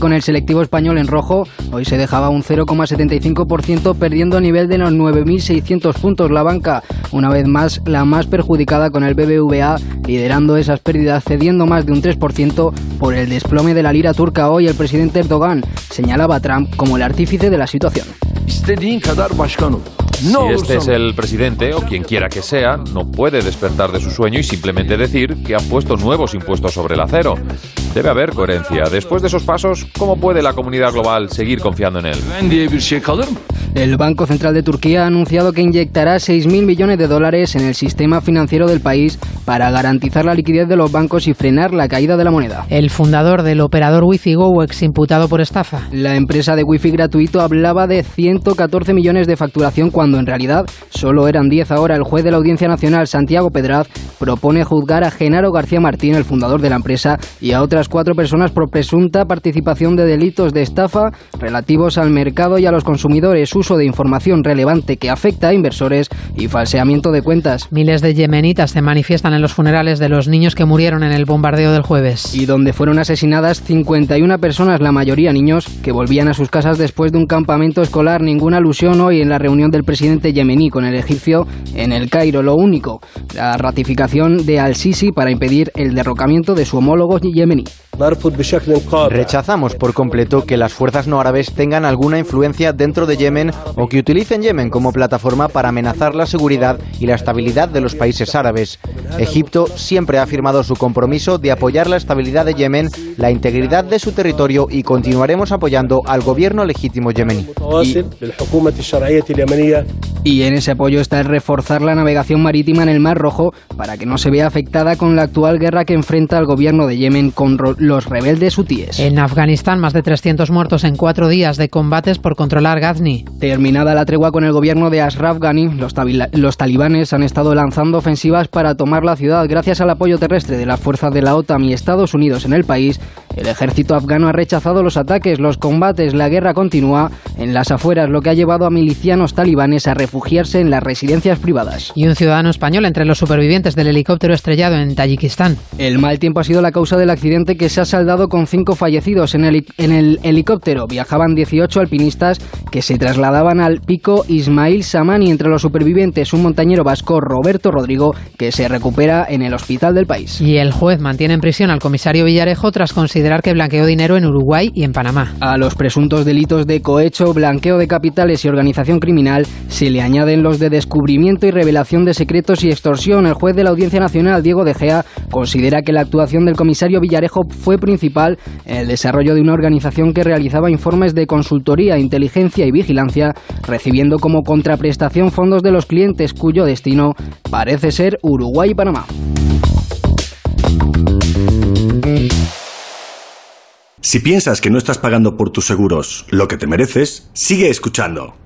[SPEAKER 44] Con el selectivo español en rojo, hoy se dejaba un 0,75% perdiendo a nivel de los 9.600 puntos la banca, una vez más la más perjudicada con el BBVA liderando esas pérdidas cediendo más de un 3% por el desplome de la lira turca. Hoy el presidente Erdogan señalaba a Trump como el artífice de la situación.
[SPEAKER 37] Si este es el presidente o quien quiera que sea, no puede despertar de su sueño y simplemente decir que ha puesto nuevos impuestos sobre el acero. Debe haber coherencia. Después de esos pasos, ¿cómo puede la comunidad global seguir confiando en él?
[SPEAKER 44] El Banco Central de Turquía ha anunciado que inyectará 6.000 millones de dólares en el sistema financiero del país para garantizar la liquidez de los bancos y frenar la caída de la moneda.
[SPEAKER 2] El fundador del operador Wi-Fi Go, ex imputado por estafa.
[SPEAKER 44] La empresa de Wi-Fi gratuito hablaba de 114 millones de facturación cuando en realidad solo eran 10 ahora. El juez de la Audiencia Nacional, Santiago Pedraz, propone juzgar a Genaro García Martín, el fundador de la empresa, y a otras cuatro personas por presunta participación de delitos de estafa relativos al mercado y a los consumidores, uso de información relevante que afecta a inversores y falseamiento de cuentas.
[SPEAKER 2] Miles de yemenitas se manifiestan en los funerales de los niños que murieron en el bombardeo del jueves.
[SPEAKER 44] Y donde fueron asesinadas 51 personas, la mayoría niños, que volvían a sus casas después de un campamento escolar. Ninguna alusión hoy en la reunión del presidente yemení con el egipcio en el Cairo. Lo único, la ratificación de Al-Sisi para impedir el derrocamiento de su homólogo yemení.
[SPEAKER 36] Rechazamos por completo que las fuerzas no árabes tengan alguna influencia dentro de Yemen o que utilicen Yemen como plataforma para amenazar la seguridad y la estabilidad de los países árabes. Egipto siempre ha afirmado su compromiso de apoyar la estabilidad de Yemen, la integridad de su territorio y continuaremos apoyando al gobierno legítimo yemení.
[SPEAKER 44] Y, y en ese apoyo está el reforzar la navegación marítima en el Mar Rojo para que no se vea afectada con la actual guerra que enfrenta el gobierno de Yemen con los rebeldes hutíes.
[SPEAKER 2] En Afganistán, más de 300 muertos en cuatro días de combates por controlar Ghazni.
[SPEAKER 44] Terminada la tregua con el gobierno de Ashraf Ghani, los, los talibanes han estado lanzando ofensivas para tomar la ciudad. Gracias al apoyo terrestre de las fuerzas de la OTAN y Estados Unidos en el país, el ejército afgano ha rechazado los ataques, los combates, la guerra continúa en las afueras, lo que ha llevado a milicianos talibanes a refugiarse en las residencias privadas.
[SPEAKER 2] Y un ciudadano español entre los supervivientes del helicóptero estrellado en Tayikistán.
[SPEAKER 44] El mal tiempo ha sido la causa del accidente que se ha saldado con cinco fallecidos en el, en el helicóptero. Viajaban 18 alpinistas que se trasladaban al pico Ismail Samani. Entre los supervivientes, un montañero vasco, Roberto Rodrigo, que se recupera en el hospital del país.
[SPEAKER 2] Y el juez mantiene en prisión al comisario Villarejo tras considerar que blanqueó dinero en Uruguay y en Panamá.
[SPEAKER 44] A los presuntos delitos de cohecho, blanqueo de capitales y organización criminal se le añaden los de descubrimiento y revelación de secretos y extorsión. El juez de la Audiencia Nacional, Diego De Gea, considera que la actuación del comisario Villarejo fue principal en el desarrollo de una organización que realizaba informes de consultoría, inteligencia y vigilancia, recibiendo como contraprestación fondos de los clientes cuyo destino parece ser Uruguay y Panamá.
[SPEAKER 45] Si piensas que no estás pagando por tus seguros lo que te mereces, sigue escuchando.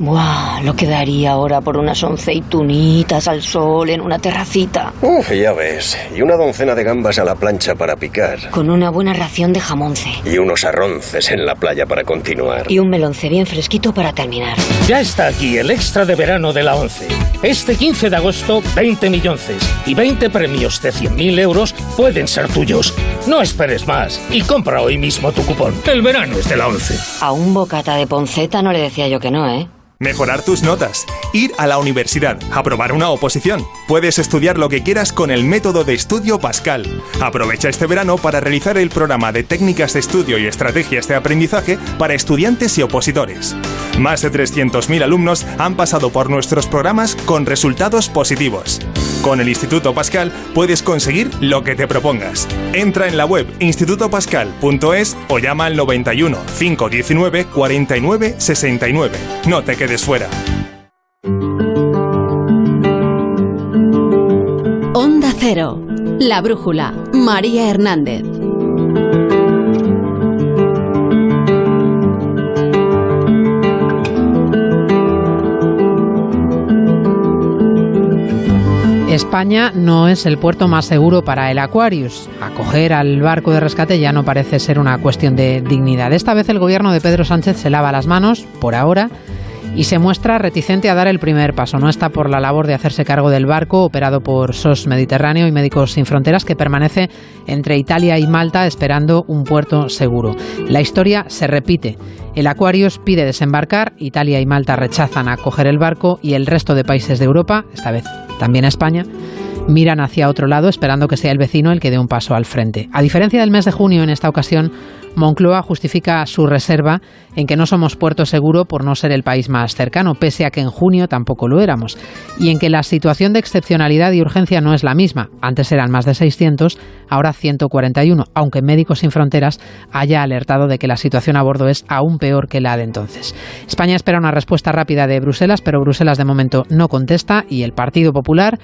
[SPEAKER 46] Buah, lo que daría ahora por unas aceitunitas al sol en una terracita.
[SPEAKER 47] Uf, ya ves. Y una doncena de gambas a la plancha para picar.
[SPEAKER 46] Con una buena ración de jamonce.
[SPEAKER 47] Y unos arronces en la playa para continuar.
[SPEAKER 46] Y un melonce bien fresquito para terminar.
[SPEAKER 48] Ya está aquí el extra de verano de la ONCE. Este 15 de agosto, 20 millonces y 20 premios de 100.000 euros pueden ser tuyos. No esperes más y compra hoy mismo tu cupón. El verano es de la ONCE.
[SPEAKER 46] A un bocata de ponceta no le decía yo que no, ¿eh?
[SPEAKER 49] Mejorar tus notas, ir a la universidad, aprobar una oposición. Puedes estudiar lo que quieras con el método de estudio Pascal. Aprovecha este verano para realizar el programa de técnicas de estudio y estrategias de aprendizaje para estudiantes y opositores. Más de 300.000 alumnos han pasado por nuestros programas con resultados positivos. Con el Instituto Pascal puedes conseguir lo que te propongas. Entra en la web institutopascal.es o llama al 91 519 49 69. No te quedes quedes.
[SPEAKER 1] Onda Cero. La Brújula. María Hernández.
[SPEAKER 2] España no es el puerto más seguro para el Aquarius. Acoger al barco de rescate ya no parece ser una cuestión de dignidad. Esta vez el gobierno de Pedro Sánchez se lava las manos, por ahora, y se muestra reticente a dar el primer paso. No está por la labor de hacerse cargo del barco operado por SOS Mediterráneo y Médicos Sin Fronteras que permanece entre Italia y Malta esperando un puerto seguro. La historia se repite. El Aquarius pide desembarcar, Italia y Malta rechazan acoger el barco y el resto de países de Europa, esta vez también España, miran hacia otro lado esperando que sea el vecino el que dé un paso al frente. A diferencia del mes de junio, en esta ocasión, Moncloa justifica su reserva en que no somos puerto seguro por no ser el país más cercano, pese a que en junio tampoco lo éramos, y en que la situación de excepcionalidad y urgencia no es la misma. Antes eran más de 600, ahora 141, aunque Médicos Sin Fronteras haya alertado de que la situación a bordo es aún peor que la de entonces. España espera una respuesta rápida de Bruselas, pero Bruselas de momento no contesta y el Partido Popular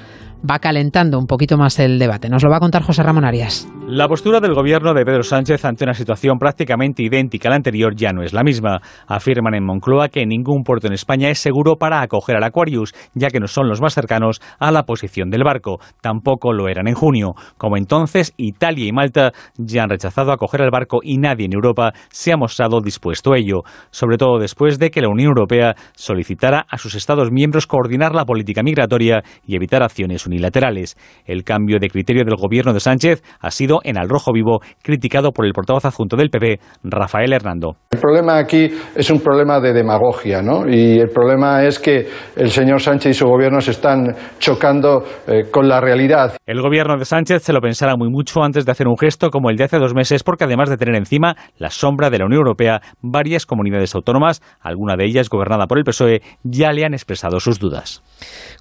[SPEAKER 2] va calentando un poquito más el debate. Nos lo va a contar José Ramón Arias.
[SPEAKER 28] La postura del gobierno de Pedro Sánchez ante una situación prácticamente idéntica a la anterior ya no es la misma. Afirman en Moncloa que ningún puerto en España es seguro para acoger al Aquarius, ya que no son los más cercanos a la posición del barco. Tampoco lo eran en junio. Como entonces, Italia y Malta ya han rechazado acoger al barco y nadie en Europa se ha mostrado dispuesto a ello, sobre todo después de que la Unión Europea solicitara a sus Estados miembros coordinar la política migratoria y evitar acciones unilaterales. El cambio de criterio del gobierno de Sánchez ha sido en al rojo vivo, criticado por el portavoz adjunto del PP, Rafael Hernando.
[SPEAKER 50] El problema aquí es un problema de demagogia, ¿no? Y el problema es que el señor Sánchez y su gobierno se están chocando eh, con la realidad.
[SPEAKER 28] El gobierno de Sánchez se lo pensará muy mucho antes de hacer un gesto como el de hace dos meses, porque además de tener encima la sombra de la Unión Europea, varias comunidades autónomas, alguna de ellas gobernada por el PSOE, ya le han expresado sus dudas.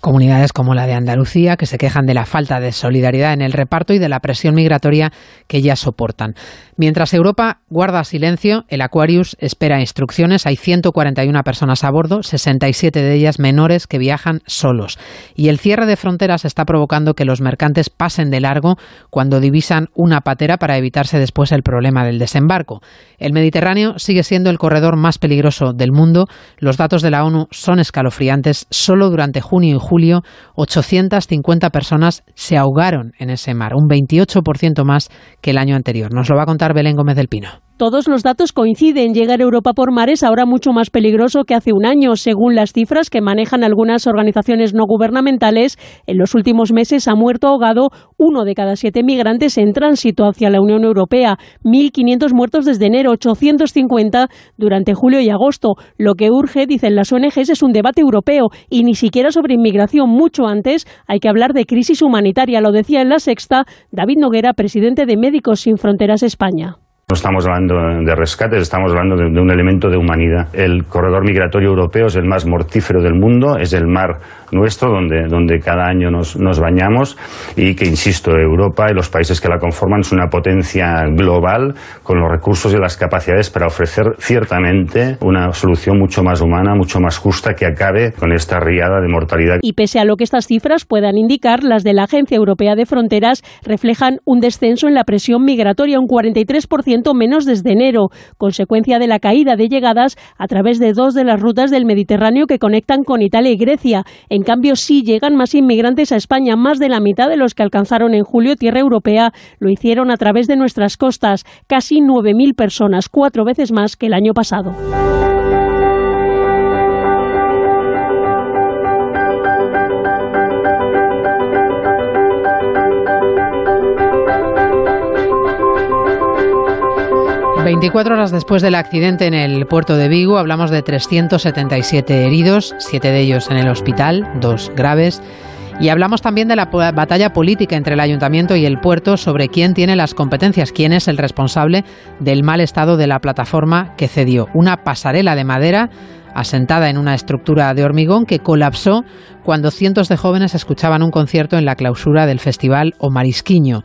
[SPEAKER 2] Comunidades como la de Andalucía, que se quejan de la falta de solidaridad en el reparto y de la presión migratoria que ya soportan. Mientras Europa guarda silencio, el Aquarius espera instrucciones. Hay 141 personas a bordo, 67 de ellas menores que viajan solos. Y el cierre de fronteras está provocando que los mercantes pasen de largo cuando divisan una patera para evitarse después el problema del desembarco. El Mediterráneo sigue siendo el corredor más peligroso del mundo. Los datos de la ONU son escalofriantes. Solo durante junio y julio, 850 personas se ahogaron en ese mar, un 28% más que el año anterior. Nos lo va a contar Belén Gómez del Pino.
[SPEAKER 30] Todos los datos coinciden. Llegar a Europa por mar es ahora mucho más peligroso que hace un año. Según las cifras que manejan algunas organizaciones no gubernamentales, en los últimos meses ha muerto ahogado uno de cada siete migrantes en tránsito hacia la Unión Europea. 1.500 muertos desde enero, 850 durante julio y agosto. Lo que urge, dicen las ONGs, es un debate europeo y ni siquiera sobre inmigración. Mucho antes hay que hablar de crisis humanitaria. Lo decía en la sexta David Noguera, presidente de Médicos Sin Fronteras España.
[SPEAKER 51] No estamos hablando de rescates, estamos hablando de, de, un elemento de humanidad. El corredor migratorio europeo es el más mortífero del mundo, es el mar nuestro donde, donde cada año nos, nos bañamos y que, insisto, Europa y los países que la conforman es una potencia global con los recursos y las capacidades para ofrecer ciertamente una solución mucho más humana, mucho más justa que acabe con esta riada de mortalidad.
[SPEAKER 30] Y pese a lo que estas cifras puedan indicar, las de la Agencia Europea de Fronteras reflejan un descenso en la presión migratoria, un 43% menos desde enero, consecuencia de la caída de llegadas a través de dos de las rutas del Mediterráneo que conectan con Italia y Grecia. En cambio, sí llegan más inmigrantes a España, más de la mitad de los que alcanzaron en julio tierra europea lo hicieron a través de nuestras costas, casi 9.000 personas, cuatro veces más que el año pasado.
[SPEAKER 2] 24 horas después del accidente en el puerto de Vigo, hablamos de 377 heridos, siete de ellos en el hospital, dos graves. Y hablamos también de la batalla política entre el ayuntamiento y el puerto sobre quién tiene las competencias, quién es el responsable del mal estado de la plataforma que cedió. Una pasarela de madera asentada en una estructura de hormigón que colapsó cuando cientos de jóvenes escuchaban un concierto en la clausura del festival O Marisquiño.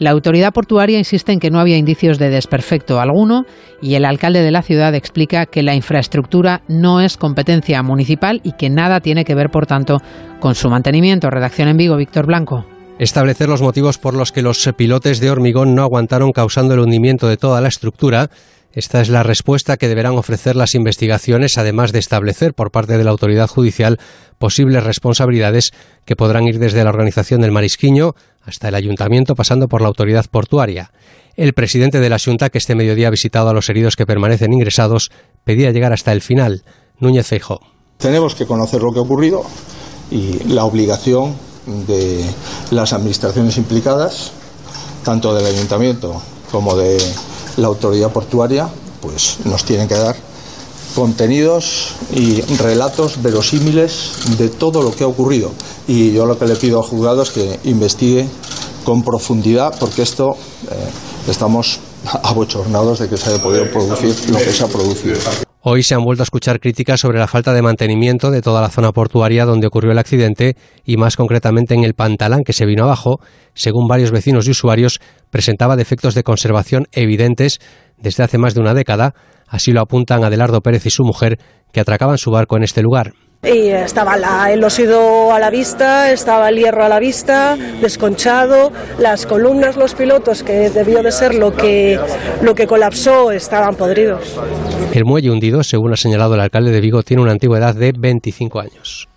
[SPEAKER 2] La autoridad portuaria insiste en que no había indicios de desperfecto alguno y el alcalde de la ciudad explica que la infraestructura no es competencia municipal y que nada tiene que ver, por tanto, con su mantenimiento. Redacción en Vigo, Víctor Blanco
[SPEAKER 52] establecer los motivos por los que los pilotes de hormigón no aguantaron causando el hundimiento de toda la estructura
[SPEAKER 25] Esta es la respuesta que deberán ofrecer las investigaciones, además de establecer por parte de la autoridad judicial posibles responsabilidades que podrán ir desde la organización del Marisquiño hasta el ayuntamiento, pasando por la autoridad portuaria. El presidente de la Junta, que este mediodía ha visitado a los heridos que permanecen ingresados, pedía llegar hasta el final. Núñez Feijó.
[SPEAKER 42] Tenemos que conocer lo que ha ocurrido y la obligación de las administraciones implicadas, tanto del ayuntamiento como de la autoridad portuaria, pues nos tienen que dar contenidos y relatos verosímiles de todo lo que ha ocurrido. Y yo lo que le pido al juzgado es que investigue con profundidad, porque esto eh, estamos abochornados de que se haya podido producir lo que se ha producido.
[SPEAKER 25] Hoy se han vuelto a escuchar críticas sobre la falta de mantenimiento de toda la zona portuaria donde ocurrió el accidente y más concretamente en el Pantalán que se vino abajo, según varios vecinos y usuarios, presentaba defectos de conservación evidentes desde hace más de una década, así lo apuntan Adelardo Pérez y su mujer, que atracaban su barco en este lugar.
[SPEAKER 27] Y estaba la, el osido a la vista, estaba el hierro a la vista, desconchado, las columnas, los pilotos, que debió de ser lo que, lo que colapsó, estaban podridos.
[SPEAKER 25] El muelle hundido, según ha señalado el alcalde de Vigo, tiene una antigüedad de 25 años.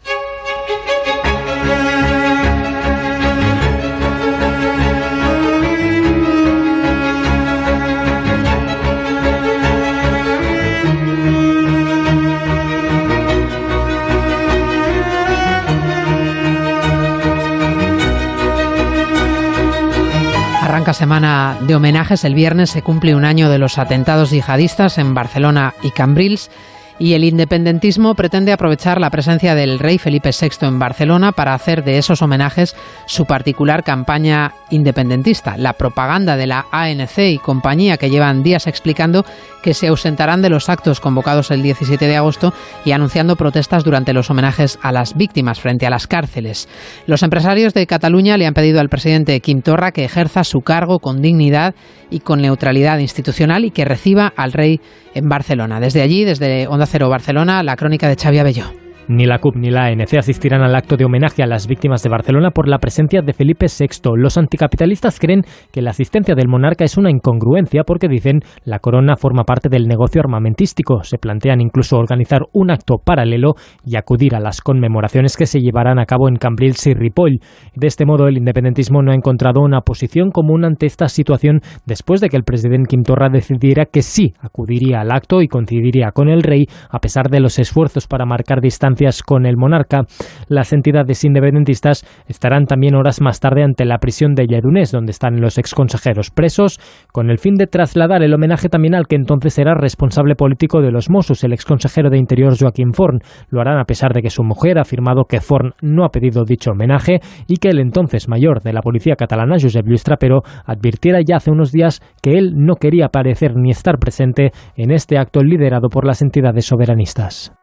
[SPEAKER 2] Arranca semana de homenajes. El viernes se cumple un año de los atentados yihadistas en Barcelona y Cambrils y el independentismo pretende aprovechar la presencia del rey Felipe VI en Barcelona para hacer de esos homenajes su particular campaña independentista. La propaganda de la ANC y compañía que llevan días explicando que se ausentarán de los actos convocados el 17 de agosto y anunciando protestas durante los homenajes a las víctimas frente a las cárceles. Los empresarios de Cataluña le han pedido al presidente Quim Torra que ejerza su cargo con dignidad y con neutralidad institucional y que reciba al rey en Barcelona. Desde allí, desde Onda Cero Barcelona, la crónica de Xavi Abelló.
[SPEAKER 31] Ni la CUP ni la ANC asistirán al acto de homenaje a las víctimas de Barcelona por la presencia de Felipe VI. Los anticapitalistas creen que la asistencia del monarca es una incongruencia porque dicen la corona forma parte del negocio armamentístico. Se plantean incluso organizar un acto paralelo y acudir a las conmemoraciones que se llevarán a cabo en Cambrils y Ripoll. De este modo, el independentismo no ha encontrado una posición común ante esta situación después de que el presidente Quim Torra decidiera que sí acudiría al acto y coincidiría con el rey a pesar de los esfuerzos para marcar distancia con el monarca. Las entidades independentistas estarán también horas más tarde ante la prisión de Lledoners, donde están los exconsejeros presos, con el fin de trasladar el homenaje también al que entonces era responsable político de los Mossos, el exconsejero de Interior Joaquín Forn. Lo harán a pesar de que su mujer ha afirmado que Forn no ha pedido dicho homenaje y que el entonces mayor de la policía catalana, Josep Lluís Trapero, advirtiera ya hace unos días que él no quería aparecer ni estar presente en este acto liderado por las entidades soberanistas.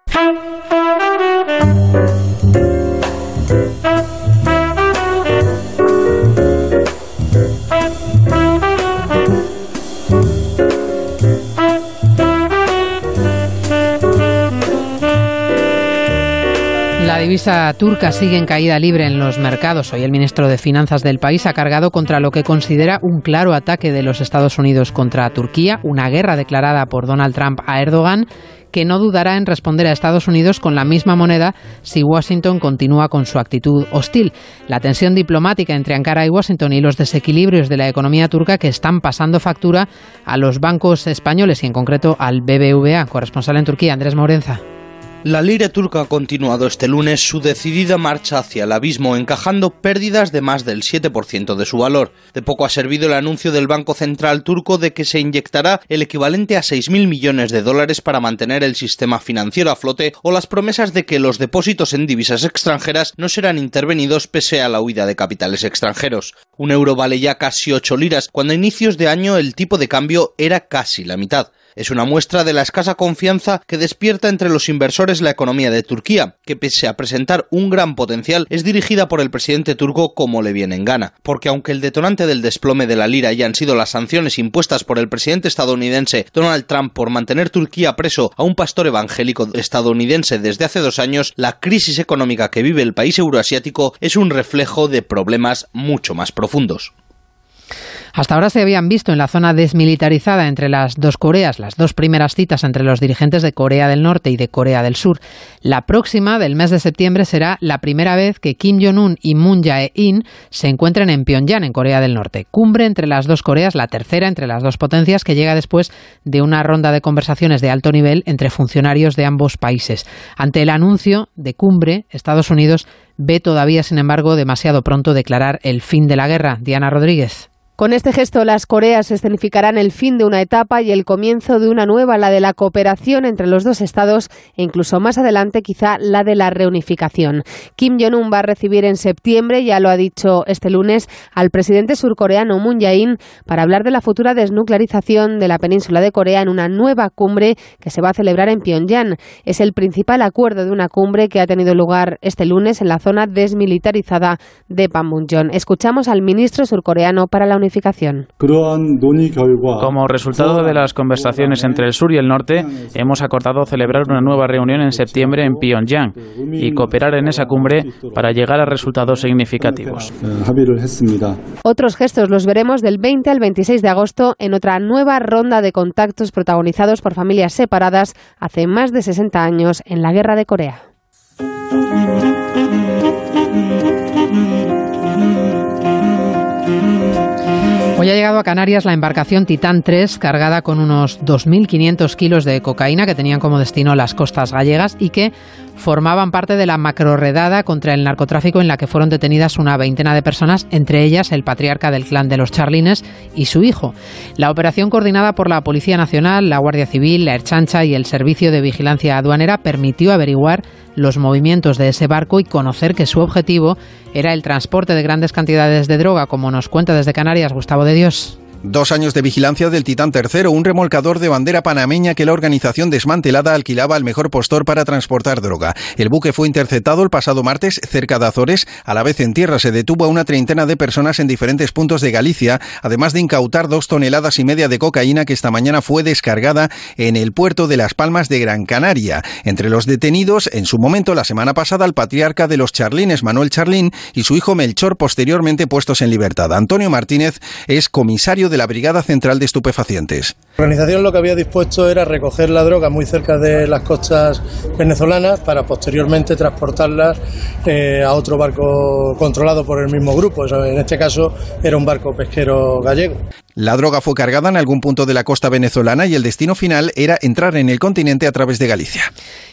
[SPEAKER 2] La divisa turca sigue en caída libre en los mercados. Hoy el ministro de Finanzas del país ha cargado contra lo que considera un claro ataque de los Estados Unidos contra Turquía, una guerra declarada por Donald Trump a Erdogan que no dudará en responder a Estados Unidos con la misma moneda si Washington continúa con su actitud hostil. La tensión diplomática entre Ankara y Washington y los desequilibrios de la economía turca que están pasando factura a los bancos españoles y en concreto al BBVA. Corresponsal en Turquía, Andrés Morenza.
[SPEAKER 40] La lira turca ha continuado este lunes su decidida marcha hacia el abismo, encajando pérdidas de más del 7% de su valor. De poco ha servido el anuncio del Banco Central turco de que se inyectará el equivalente a 6.000 millones de dólares para mantener el sistema financiero a flote o las promesas de que los depósitos en divisas extranjeras no serán intervenidos pese a la huida de capitales extranjeros. Un euro vale ya casi 8 liras, cuando a inicios de año el tipo de cambio era casi la mitad. Es una muestra de la escasa confianza que despierta entre los inversores la economía de Turquía, que pese a presentar un gran potencial, es dirigida por el presidente turco como le viene en gana. Porque aunque el detonante del desplome de la lira ya han sido las sanciones impuestas por el presidente estadounidense Donald Trump por mantener Turquía preso a un pastor evangélico estadounidense desde hace dos años, la crisis económica que vive el país euroasiático es un reflejo de problemas mucho más profundos.
[SPEAKER 2] Hasta ahora se habían visto en la zona desmilitarizada entre las dos Coreas las dos primeras citas entre los dirigentes de Corea del Norte y de Corea del Sur. La próxima, del mes de septiembre, será la primera vez que Kim Jong-un y Moon Jae-in se encuentren en Pyongyang, en Corea del Norte. Cumbre entre las dos Coreas, la tercera entre las dos potencias, que llega después de una ronda de conversaciones de alto nivel entre funcionarios de ambos países. Ante el anuncio de cumbre, Estados Unidos ve todavía, sin embargo, demasiado pronto declarar el fin de la guerra. Diana Rodríguez.
[SPEAKER 6] Con este gesto, las Coreas escenificarán el fin de una etapa y el comienzo de una nueva, la de la cooperación entre los dos estados e incluso más adelante quizá la de la reunificación. Kim Jong-un va a recibir en septiembre, ya lo ha dicho este lunes, al presidente surcoreano Moon Jae-in para hablar de la futura desnuclearización de la península de Corea en una nueva cumbre que se va a celebrar en Pyongyang. Es el principal acuerdo de una cumbre que ha tenido lugar este lunes en la zona desmilitarizada de Panmunjom. Escuchamos al ministro surcoreano para la
[SPEAKER 53] como resultado de las conversaciones entre el sur y el norte, hemos acordado celebrar una nueva reunión en septiembre en Pyongyang y cooperar en esa cumbre para llegar a resultados significativos.
[SPEAKER 6] Otros gestos los veremos del 20 al 26 de agosto en otra nueva ronda de contactos protagonizados por familias separadas hace más de 60 años en la Guerra de Corea.
[SPEAKER 2] Hoy ha llegado a Canarias la embarcación Titán 3 cargada con unos 2.500 kilos de cocaína que tenían como destino las costas gallegas y que formaban parte de la macroredada contra el narcotráfico en la que fueron detenidas una veintena de personas, entre ellas el patriarca del clan de los Charlines y su hijo. La operación coordinada por la Policía Nacional, la Guardia Civil, la Erchancha y el Servicio de Vigilancia Aduanera permitió averiguar los movimientos de ese barco y conocer que su objetivo era el transporte de grandes cantidades de droga, como nos cuenta desde Canarias Gustavo de Dios.
[SPEAKER 54] Dos años de vigilancia del Titán III, un remolcador de bandera panameña que la organización desmantelada alquilaba al mejor postor para transportar droga. El buque fue interceptado el pasado martes cerca de Azores. A la vez en tierra se detuvo a una treintena de personas en diferentes puntos de Galicia, además de incautar dos toneladas y media de cocaína que esta mañana fue descargada en el puerto de Las Palmas de Gran Canaria. Entre los detenidos, en su momento la semana pasada, el patriarca de los Charlines, Manuel Charlín, y su hijo Melchor, posteriormente puestos en libertad. Antonio Martínez es comisario de la Brigada Central de Estupefacientes.
[SPEAKER 55] La organización lo que había dispuesto era recoger la droga muy cerca de las costas venezolanas para posteriormente transportarlas eh, a otro barco controlado por el mismo grupo. En este caso era un barco pesquero gallego.
[SPEAKER 54] La droga fue cargada en algún punto de la costa venezolana y el destino final era entrar en el continente a través de Galicia.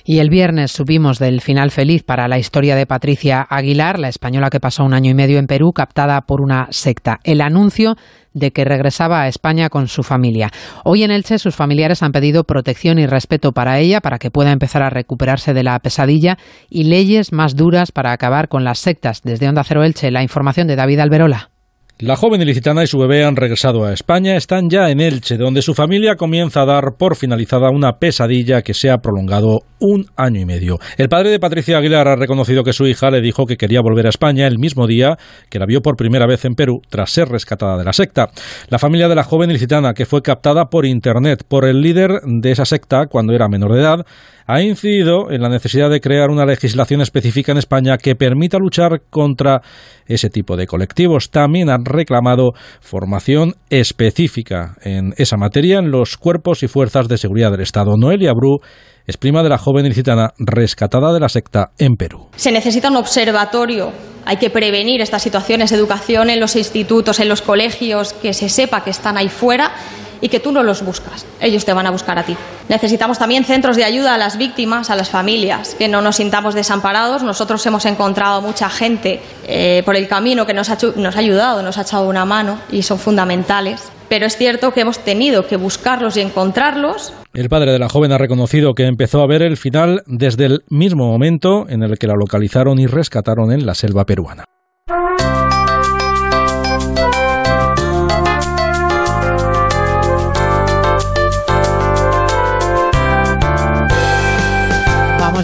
[SPEAKER 2] Y el viernes subimos del final feliz para la historia de Patricia Aguilar, la española que pasó un año y medio en Perú, captada por una secta. El anuncio de que regresaba a España con su familia. Hoy en Elche sus familiares han pedido protección y respeto para ella, para que pueda empezar a recuperarse de la pesadilla y leyes más duras para acabar con las sectas. Desde Onda Cero Elche, la información de David Alberola.
[SPEAKER 52] La joven ilicitana y su bebé han regresado a España, están ya en Elche, donde su familia comienza a dar por finalizada una pesadilla que se ha prolongado un año y medio. El padre de Patricia Aguilar ha reconocido que su hija le dijo que quería volver a España el mismo día que la vio por primera vez en Perú tras ser rescatada de la secta. La familia de la joven ilicitana, que fue captada por internet por el líder de esa secta cuando era menor de edad, ha incidido en la necesidad de crear una legislación específica en España que permita luchar contra ese tipo de colectivos. También han reclamado formación específica en esa materia en los cuerpos y fuerzas de seguridad del Estado. Noelia Bru es prima de la joven ilicitana rescatada de la secta en Perú.
[SPEAKER 56] Se necesita un observatorio. Hay que prevenir estas situaciones educación en los institutos, en los colegios, que se sepa que están ahí fuera y que tú no los buscas, ellos te van a buscar a ti. Necesitamos también centros de ayuda a las víctimas, a las familias, que no nos sintamos desamparados. Nosotros hemos encontrado mucha gente eh, por el camino que nos ha, nos ha ayudado, nos ha echado una mano y son fundamentales. Pero es cierto que hemos tenido que buscarlos y encontrarlos.
[SPEAKER 52] El padre de la joven ha reconocido que empezó a ver el final desde el mismo momento en el que la localizaron y rescataron en la selva peruana.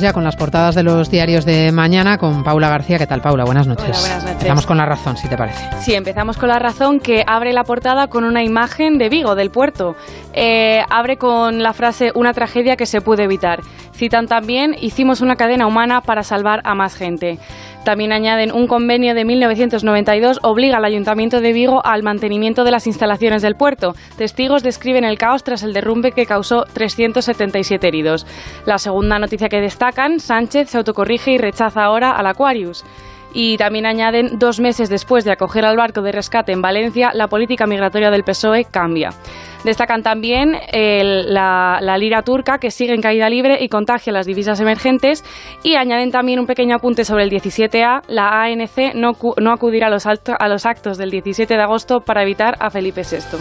[SPEAKER 2] Ya con las portadas de los diarios de mañana con Paula García. ¿Qué tal, Paula? Buenas noches.
[SPEAKER 57] Hola, buenas noches.
[SPEAKER 2] Empezamos con la razón, si te parece.
[SPEAKER 57] Sí, empezamos con la razón que abre la portada con una imagen de Vigo, del puerto.
[SPEAKER 8] eh, abre con la frase una tragedia que se puede evitar. Citan también, hicimos una cadena humana para salvar a más gente. También añaden un convenio de 1992 obliga al Ayuntamiento de Vigo al mantenimiento de las instalaciones del puerto. Testigos describen el caos tras el derrumbe que causó 377 heridos. La segunda noticia que destacan, Sánchez se autocorrige y rechaza ahora al Aquarius y también añaden dos meses después de acoger al barco de rescate en Valencia, la política migratoria del PSOE cambia. Destacan también la, lira turca, que sigue en caída libre y contagia las divisas emergentes. Y añaden también un pequeño apunte sobre el 17A. La ANC no, no acudirá a los, a los actos del 17 de agosto para evitar a Felipe VI.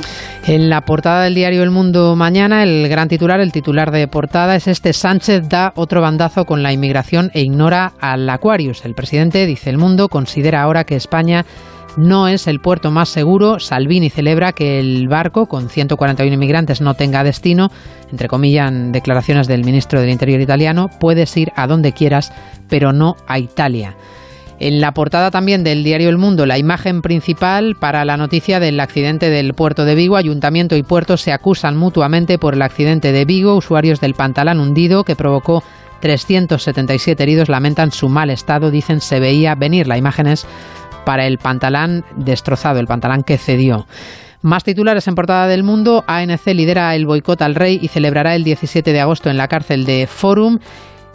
[SPEAKER 2] En la portada del diario El Mundo mañana, el gran titular, el titular de portada es este: Sánchez da otro bandazo con la inmigración e ignora al Aquarius. El presidente, dice El Mundo, considera ahora que España no es el puerto más seguro. Salvini celebra que el barco con 141 inmigrantes no tenga destino. Entre comillas, declaraciones del ministro del Interior italiano. Puedes ir a donde quieras, pero no a Italia. En la portada también del diario El Mundo, la imagen principal para la noticia del accidente del puerto de Vigo. Ayuntamiento y puerto se acusan mutuamente por el accidente de Vigo. Usuarios del pantalán hundido que provocó 377 heridos lamentan su mal estado. Dicen se veía venir. La imagen es para el pantalán destrozado, el pantalán que cedió. Más titulares en portada del mundo. ANC lidera el boicot al rey y celebrará el 17 de agosto en la cárcel de Forum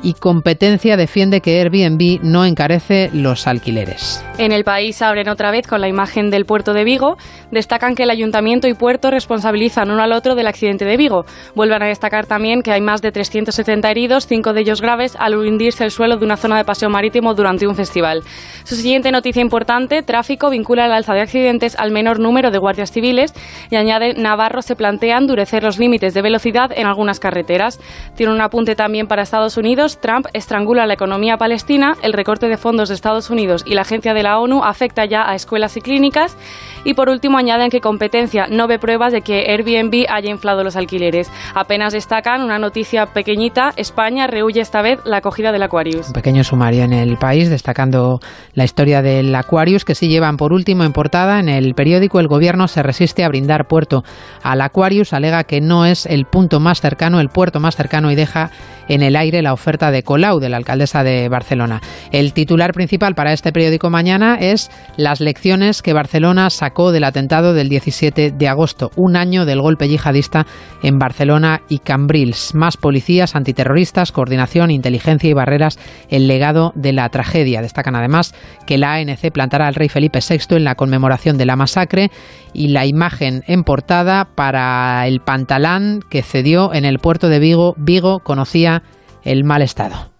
[SPEAKER 2] y Competencia defiende que Airbnb no encarece los alquileres.
[SPEAKER 58] En el país abren otra vez con la imagen del puerto de Vigo. Destacan que el ayuntamiento y puerto responsabilizan uno al otro del accidente de Vigo. Vuelven a destacar también que hay más de 370 heridos, cinco de ellos graves, al hundirse el suelo de una zona de paseo marítimo durante un festival. Su siguiente noticia importante, tráfico, vincula el alza de accidentes al menor número de guardias civiles y añade Navarro se plantea endurecer los límites de velocidad en algunas carreteras. Tiene un apunte también para Estados Unidos Trump estrangula la economía palestina, el recorte de fondos de Estados Unidos y la agencia de la ONU afecta ya a escuelas y clínicas y por último añaden que competencia no ve pruebas de que Airbnb haya inflado los alquileres. Apenas destacan una noticia pequeñita, España rehuye esta vez la acogida del Aquarius.
[SPEAKER 2] Un pequeño sumario en el país destacando la historia del Aquarius que sí llevan por último en portada en el periódico el gobierno se resiste a brindar puerto al Aquarius, alega que no es el punto más cercano, el puerto más cercano y deja en el aire la oferta de Colau, de la alcaldesa de Barcelona. El titular principal para este periódico mañana es las lecciones que Barcelona sacó del atentado del 17 de agosto, un año del golpe yihadista en Barcelona y Cambrils. Más policías, antiterroristas, coordinación, inteligencia y barreras, el legado de la tragedia. Destacan además que la ANC plantará al rey Felipe VI en la conmemoración de la masacre y la imagen en portada para el pantalán que cedió en el puerto de Vigo. Vigo conocía el mal estado.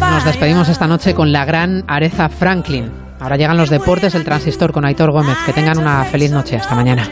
[SPEAKER 2] Nos despedimos esta noche con la gran Aretha Franklin. Ahora llegan los deportes, el transistor con Aitor Gómez. Que tengan una feliz noche. Hasta mañana.